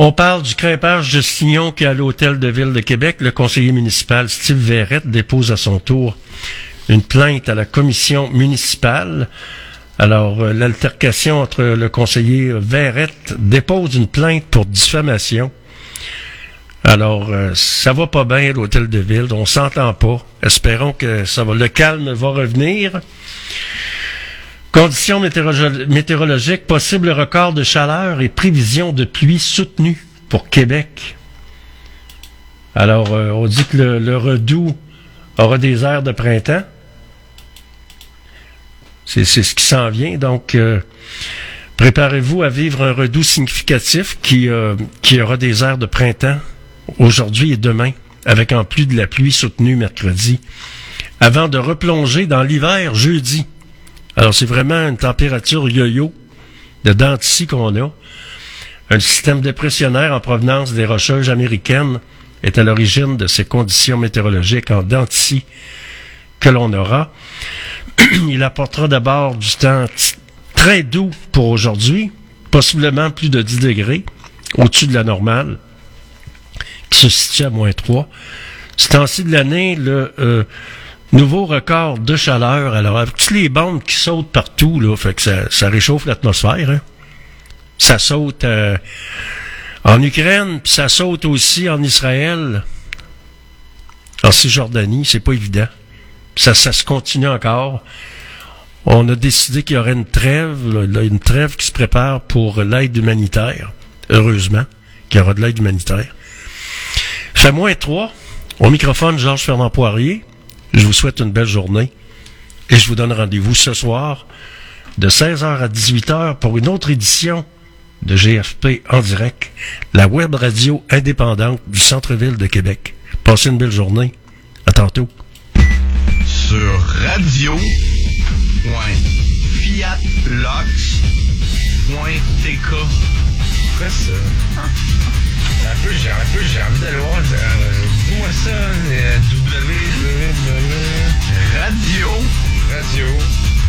Speaker 1: On parle du crépage de Signon qui est à l'hôtel de ville de Québec. Le conseiller municipal Steve Verrette dépose à son tour une plainte à la commission municipale. Alors, euh, l'altercation entre le conseiller Verrette dépose une plainte pour diffamation. Alors, euh, ça va pas bien, l'hôtel de ville. On s'entend pas. Espérons que ça va. Le calme va revenir. Conditions météorolo- météorologiques, possible record de chaleur et prévision de pluie soutenue pour Québec. Alors, euh, on dit que le, redout aura des airs de printemps. C'est ce qui s'en vient. Donc, euh, préparez-vous à vivre un redout significatif qui, euh, qui aura des airs de printemps aujourd'hui et demain, avec en plus de la pluie soutenue mercredi, avant de replonger dans l'hiver jeudi. Alors, c'est vraiment une température yo-yo de dents de scie qu'on a. Un système dépressionnaire en provenance des rocheuses américaines est à l'origine de ces conditions météorologiques en dents de scie que l'on aura. (clears throat) Il apportera d'abord du temps très doux pour aujourd'hui, possiblement plus de 10 degrés, au-dessus de la normale, qui se situe à moins 3. Ce temps-ci de l'année, le euh, nouveau record de chaleur, alors avec toutes les bombes qui sautent partout, là, fait que ça, ça réchauffe l'atmosphère. hein? Ça saute euh, en Ukraine, puis ça saute aussi en Israël, en Cisjordanie, c'est pas évident. Ça, ça se continue encore. On a décidé qu'il y aurait une trêve, là, une trêve qui se prépare pour l'aide humanitaire. Heureusement qu'il y aura de l'aide humanitaire. Fait moins 3. Au microphone, Georges Fernand Poirier. Je vous souhaite une belle journée. Et je vous donne rendez-vous ce soir de 16h à 18h pour une autre édition de GFP en direct, la web radio indépendante du centre-ville de Québec. Passez une belle journée. À tantôt.
Speaker 13: sur radio.fiatlox.tk. Quoi ça? Un peu, j'ai un peu, j'ai envie d'aller voir. euh, Dis-moi ça, radio. Radio.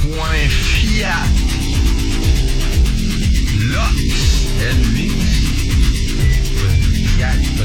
Speaker 1: Point Fiat. Lots. Elvis. Fiat.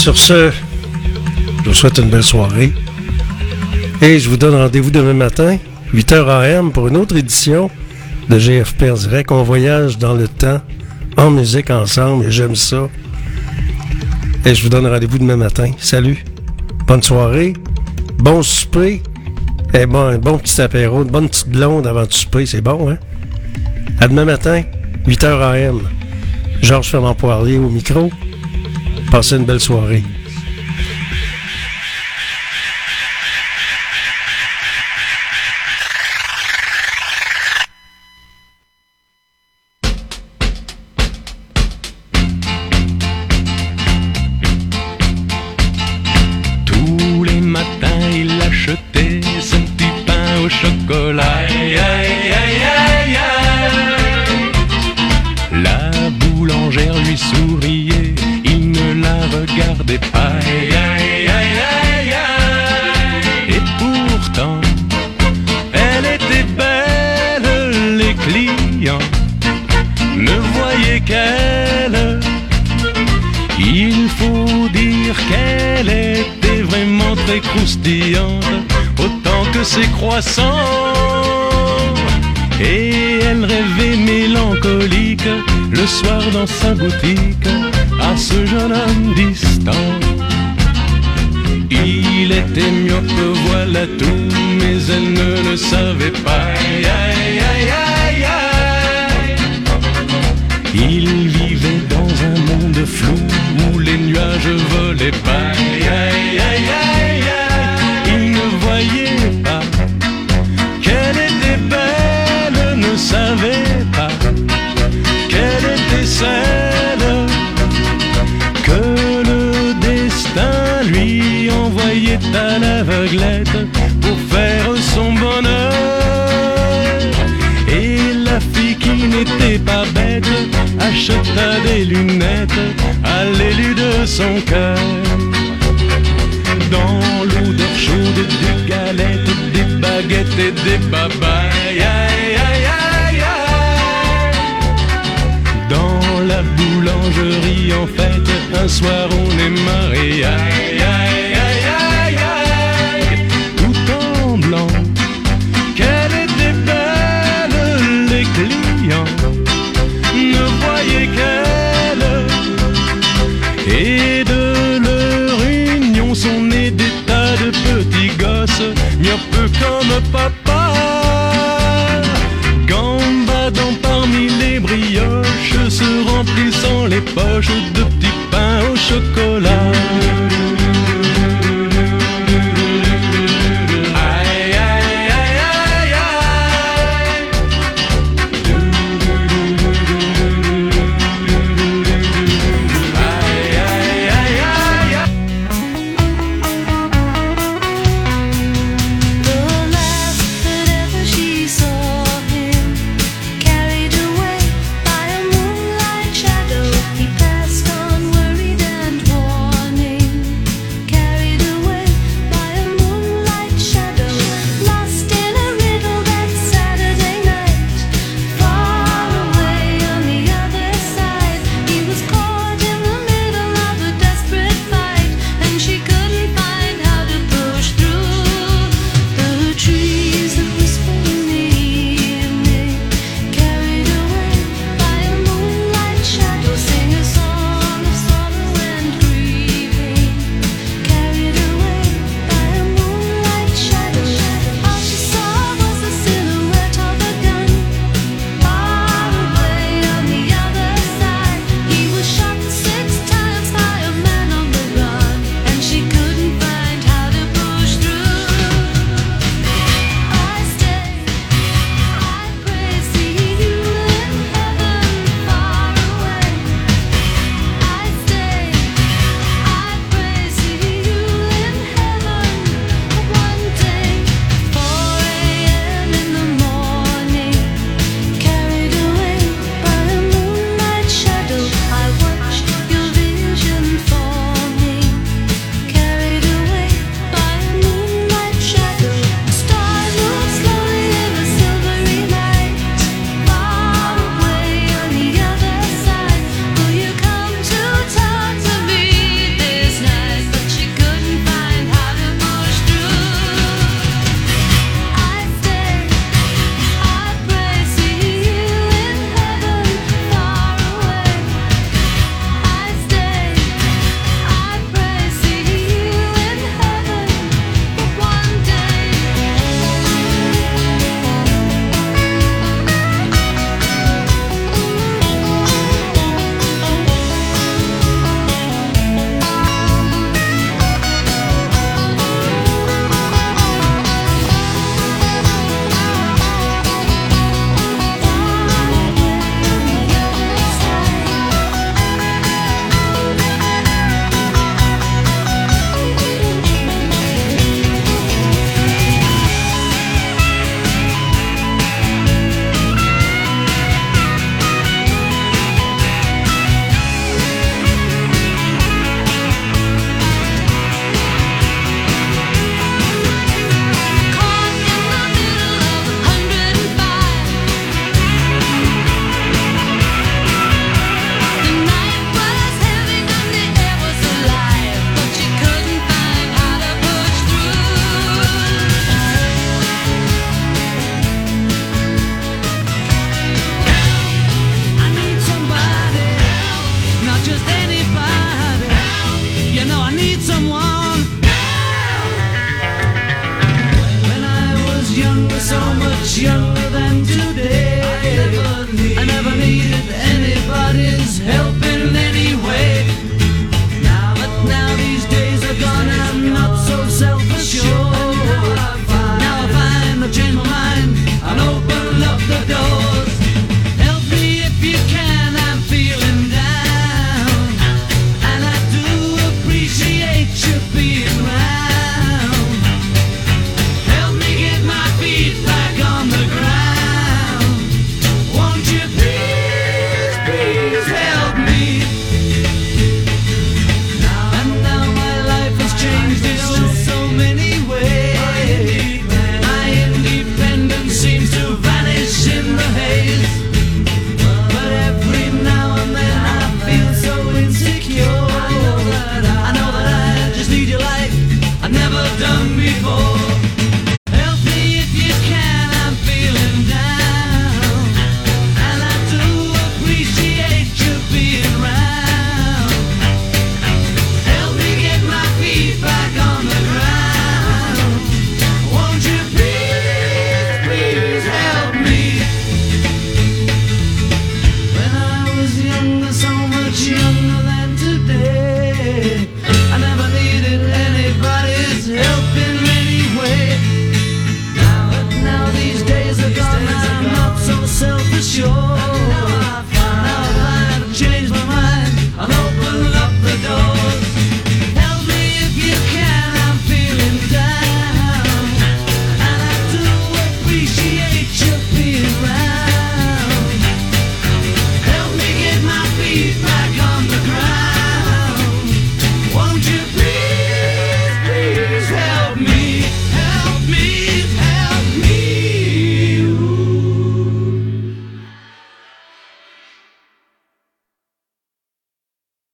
Speaker 1: Sur ce, je vous souhaite une belle soirée. Et je vous donne rendez-vous demain matin, 8h AM, pour une autre édition de GFP en direct. On voyage dans le temps, en musique ensemble, et j'aime ça. Et je vous donne rendez-vous demain matin. Salut. Bonne soirée. Bon souper. Et bon, un bon petit apéro, une bonne petite blonde avant de souper, c'est bon, hein? À demain matin, 8h AM. Georges Fernand Poirier au micro. Passez une belle soirée.
Speaker 10: Croustillante, autant que ses croissants. Et elle rêvait mélancolique le soir dans sa boutique à ce jeune homme distant. Il était myope, voilà tout, mais elle ne le savait pas. Aïe, aïe, aïe, aïe. Il vivait dans un monde flou où les nuages volaient pas. Acheta des lunettes à l'élu de son cœur. Dans l'odeur chaude des galettes, des baguettes et des babayes. Aïe, aïe, aïe, aïe. Dans la boulangerie, en fait, un soir on est mariés. Comme papa. Gambadant parmi les brioches, se remplissant les poches de petits pains au chocolat.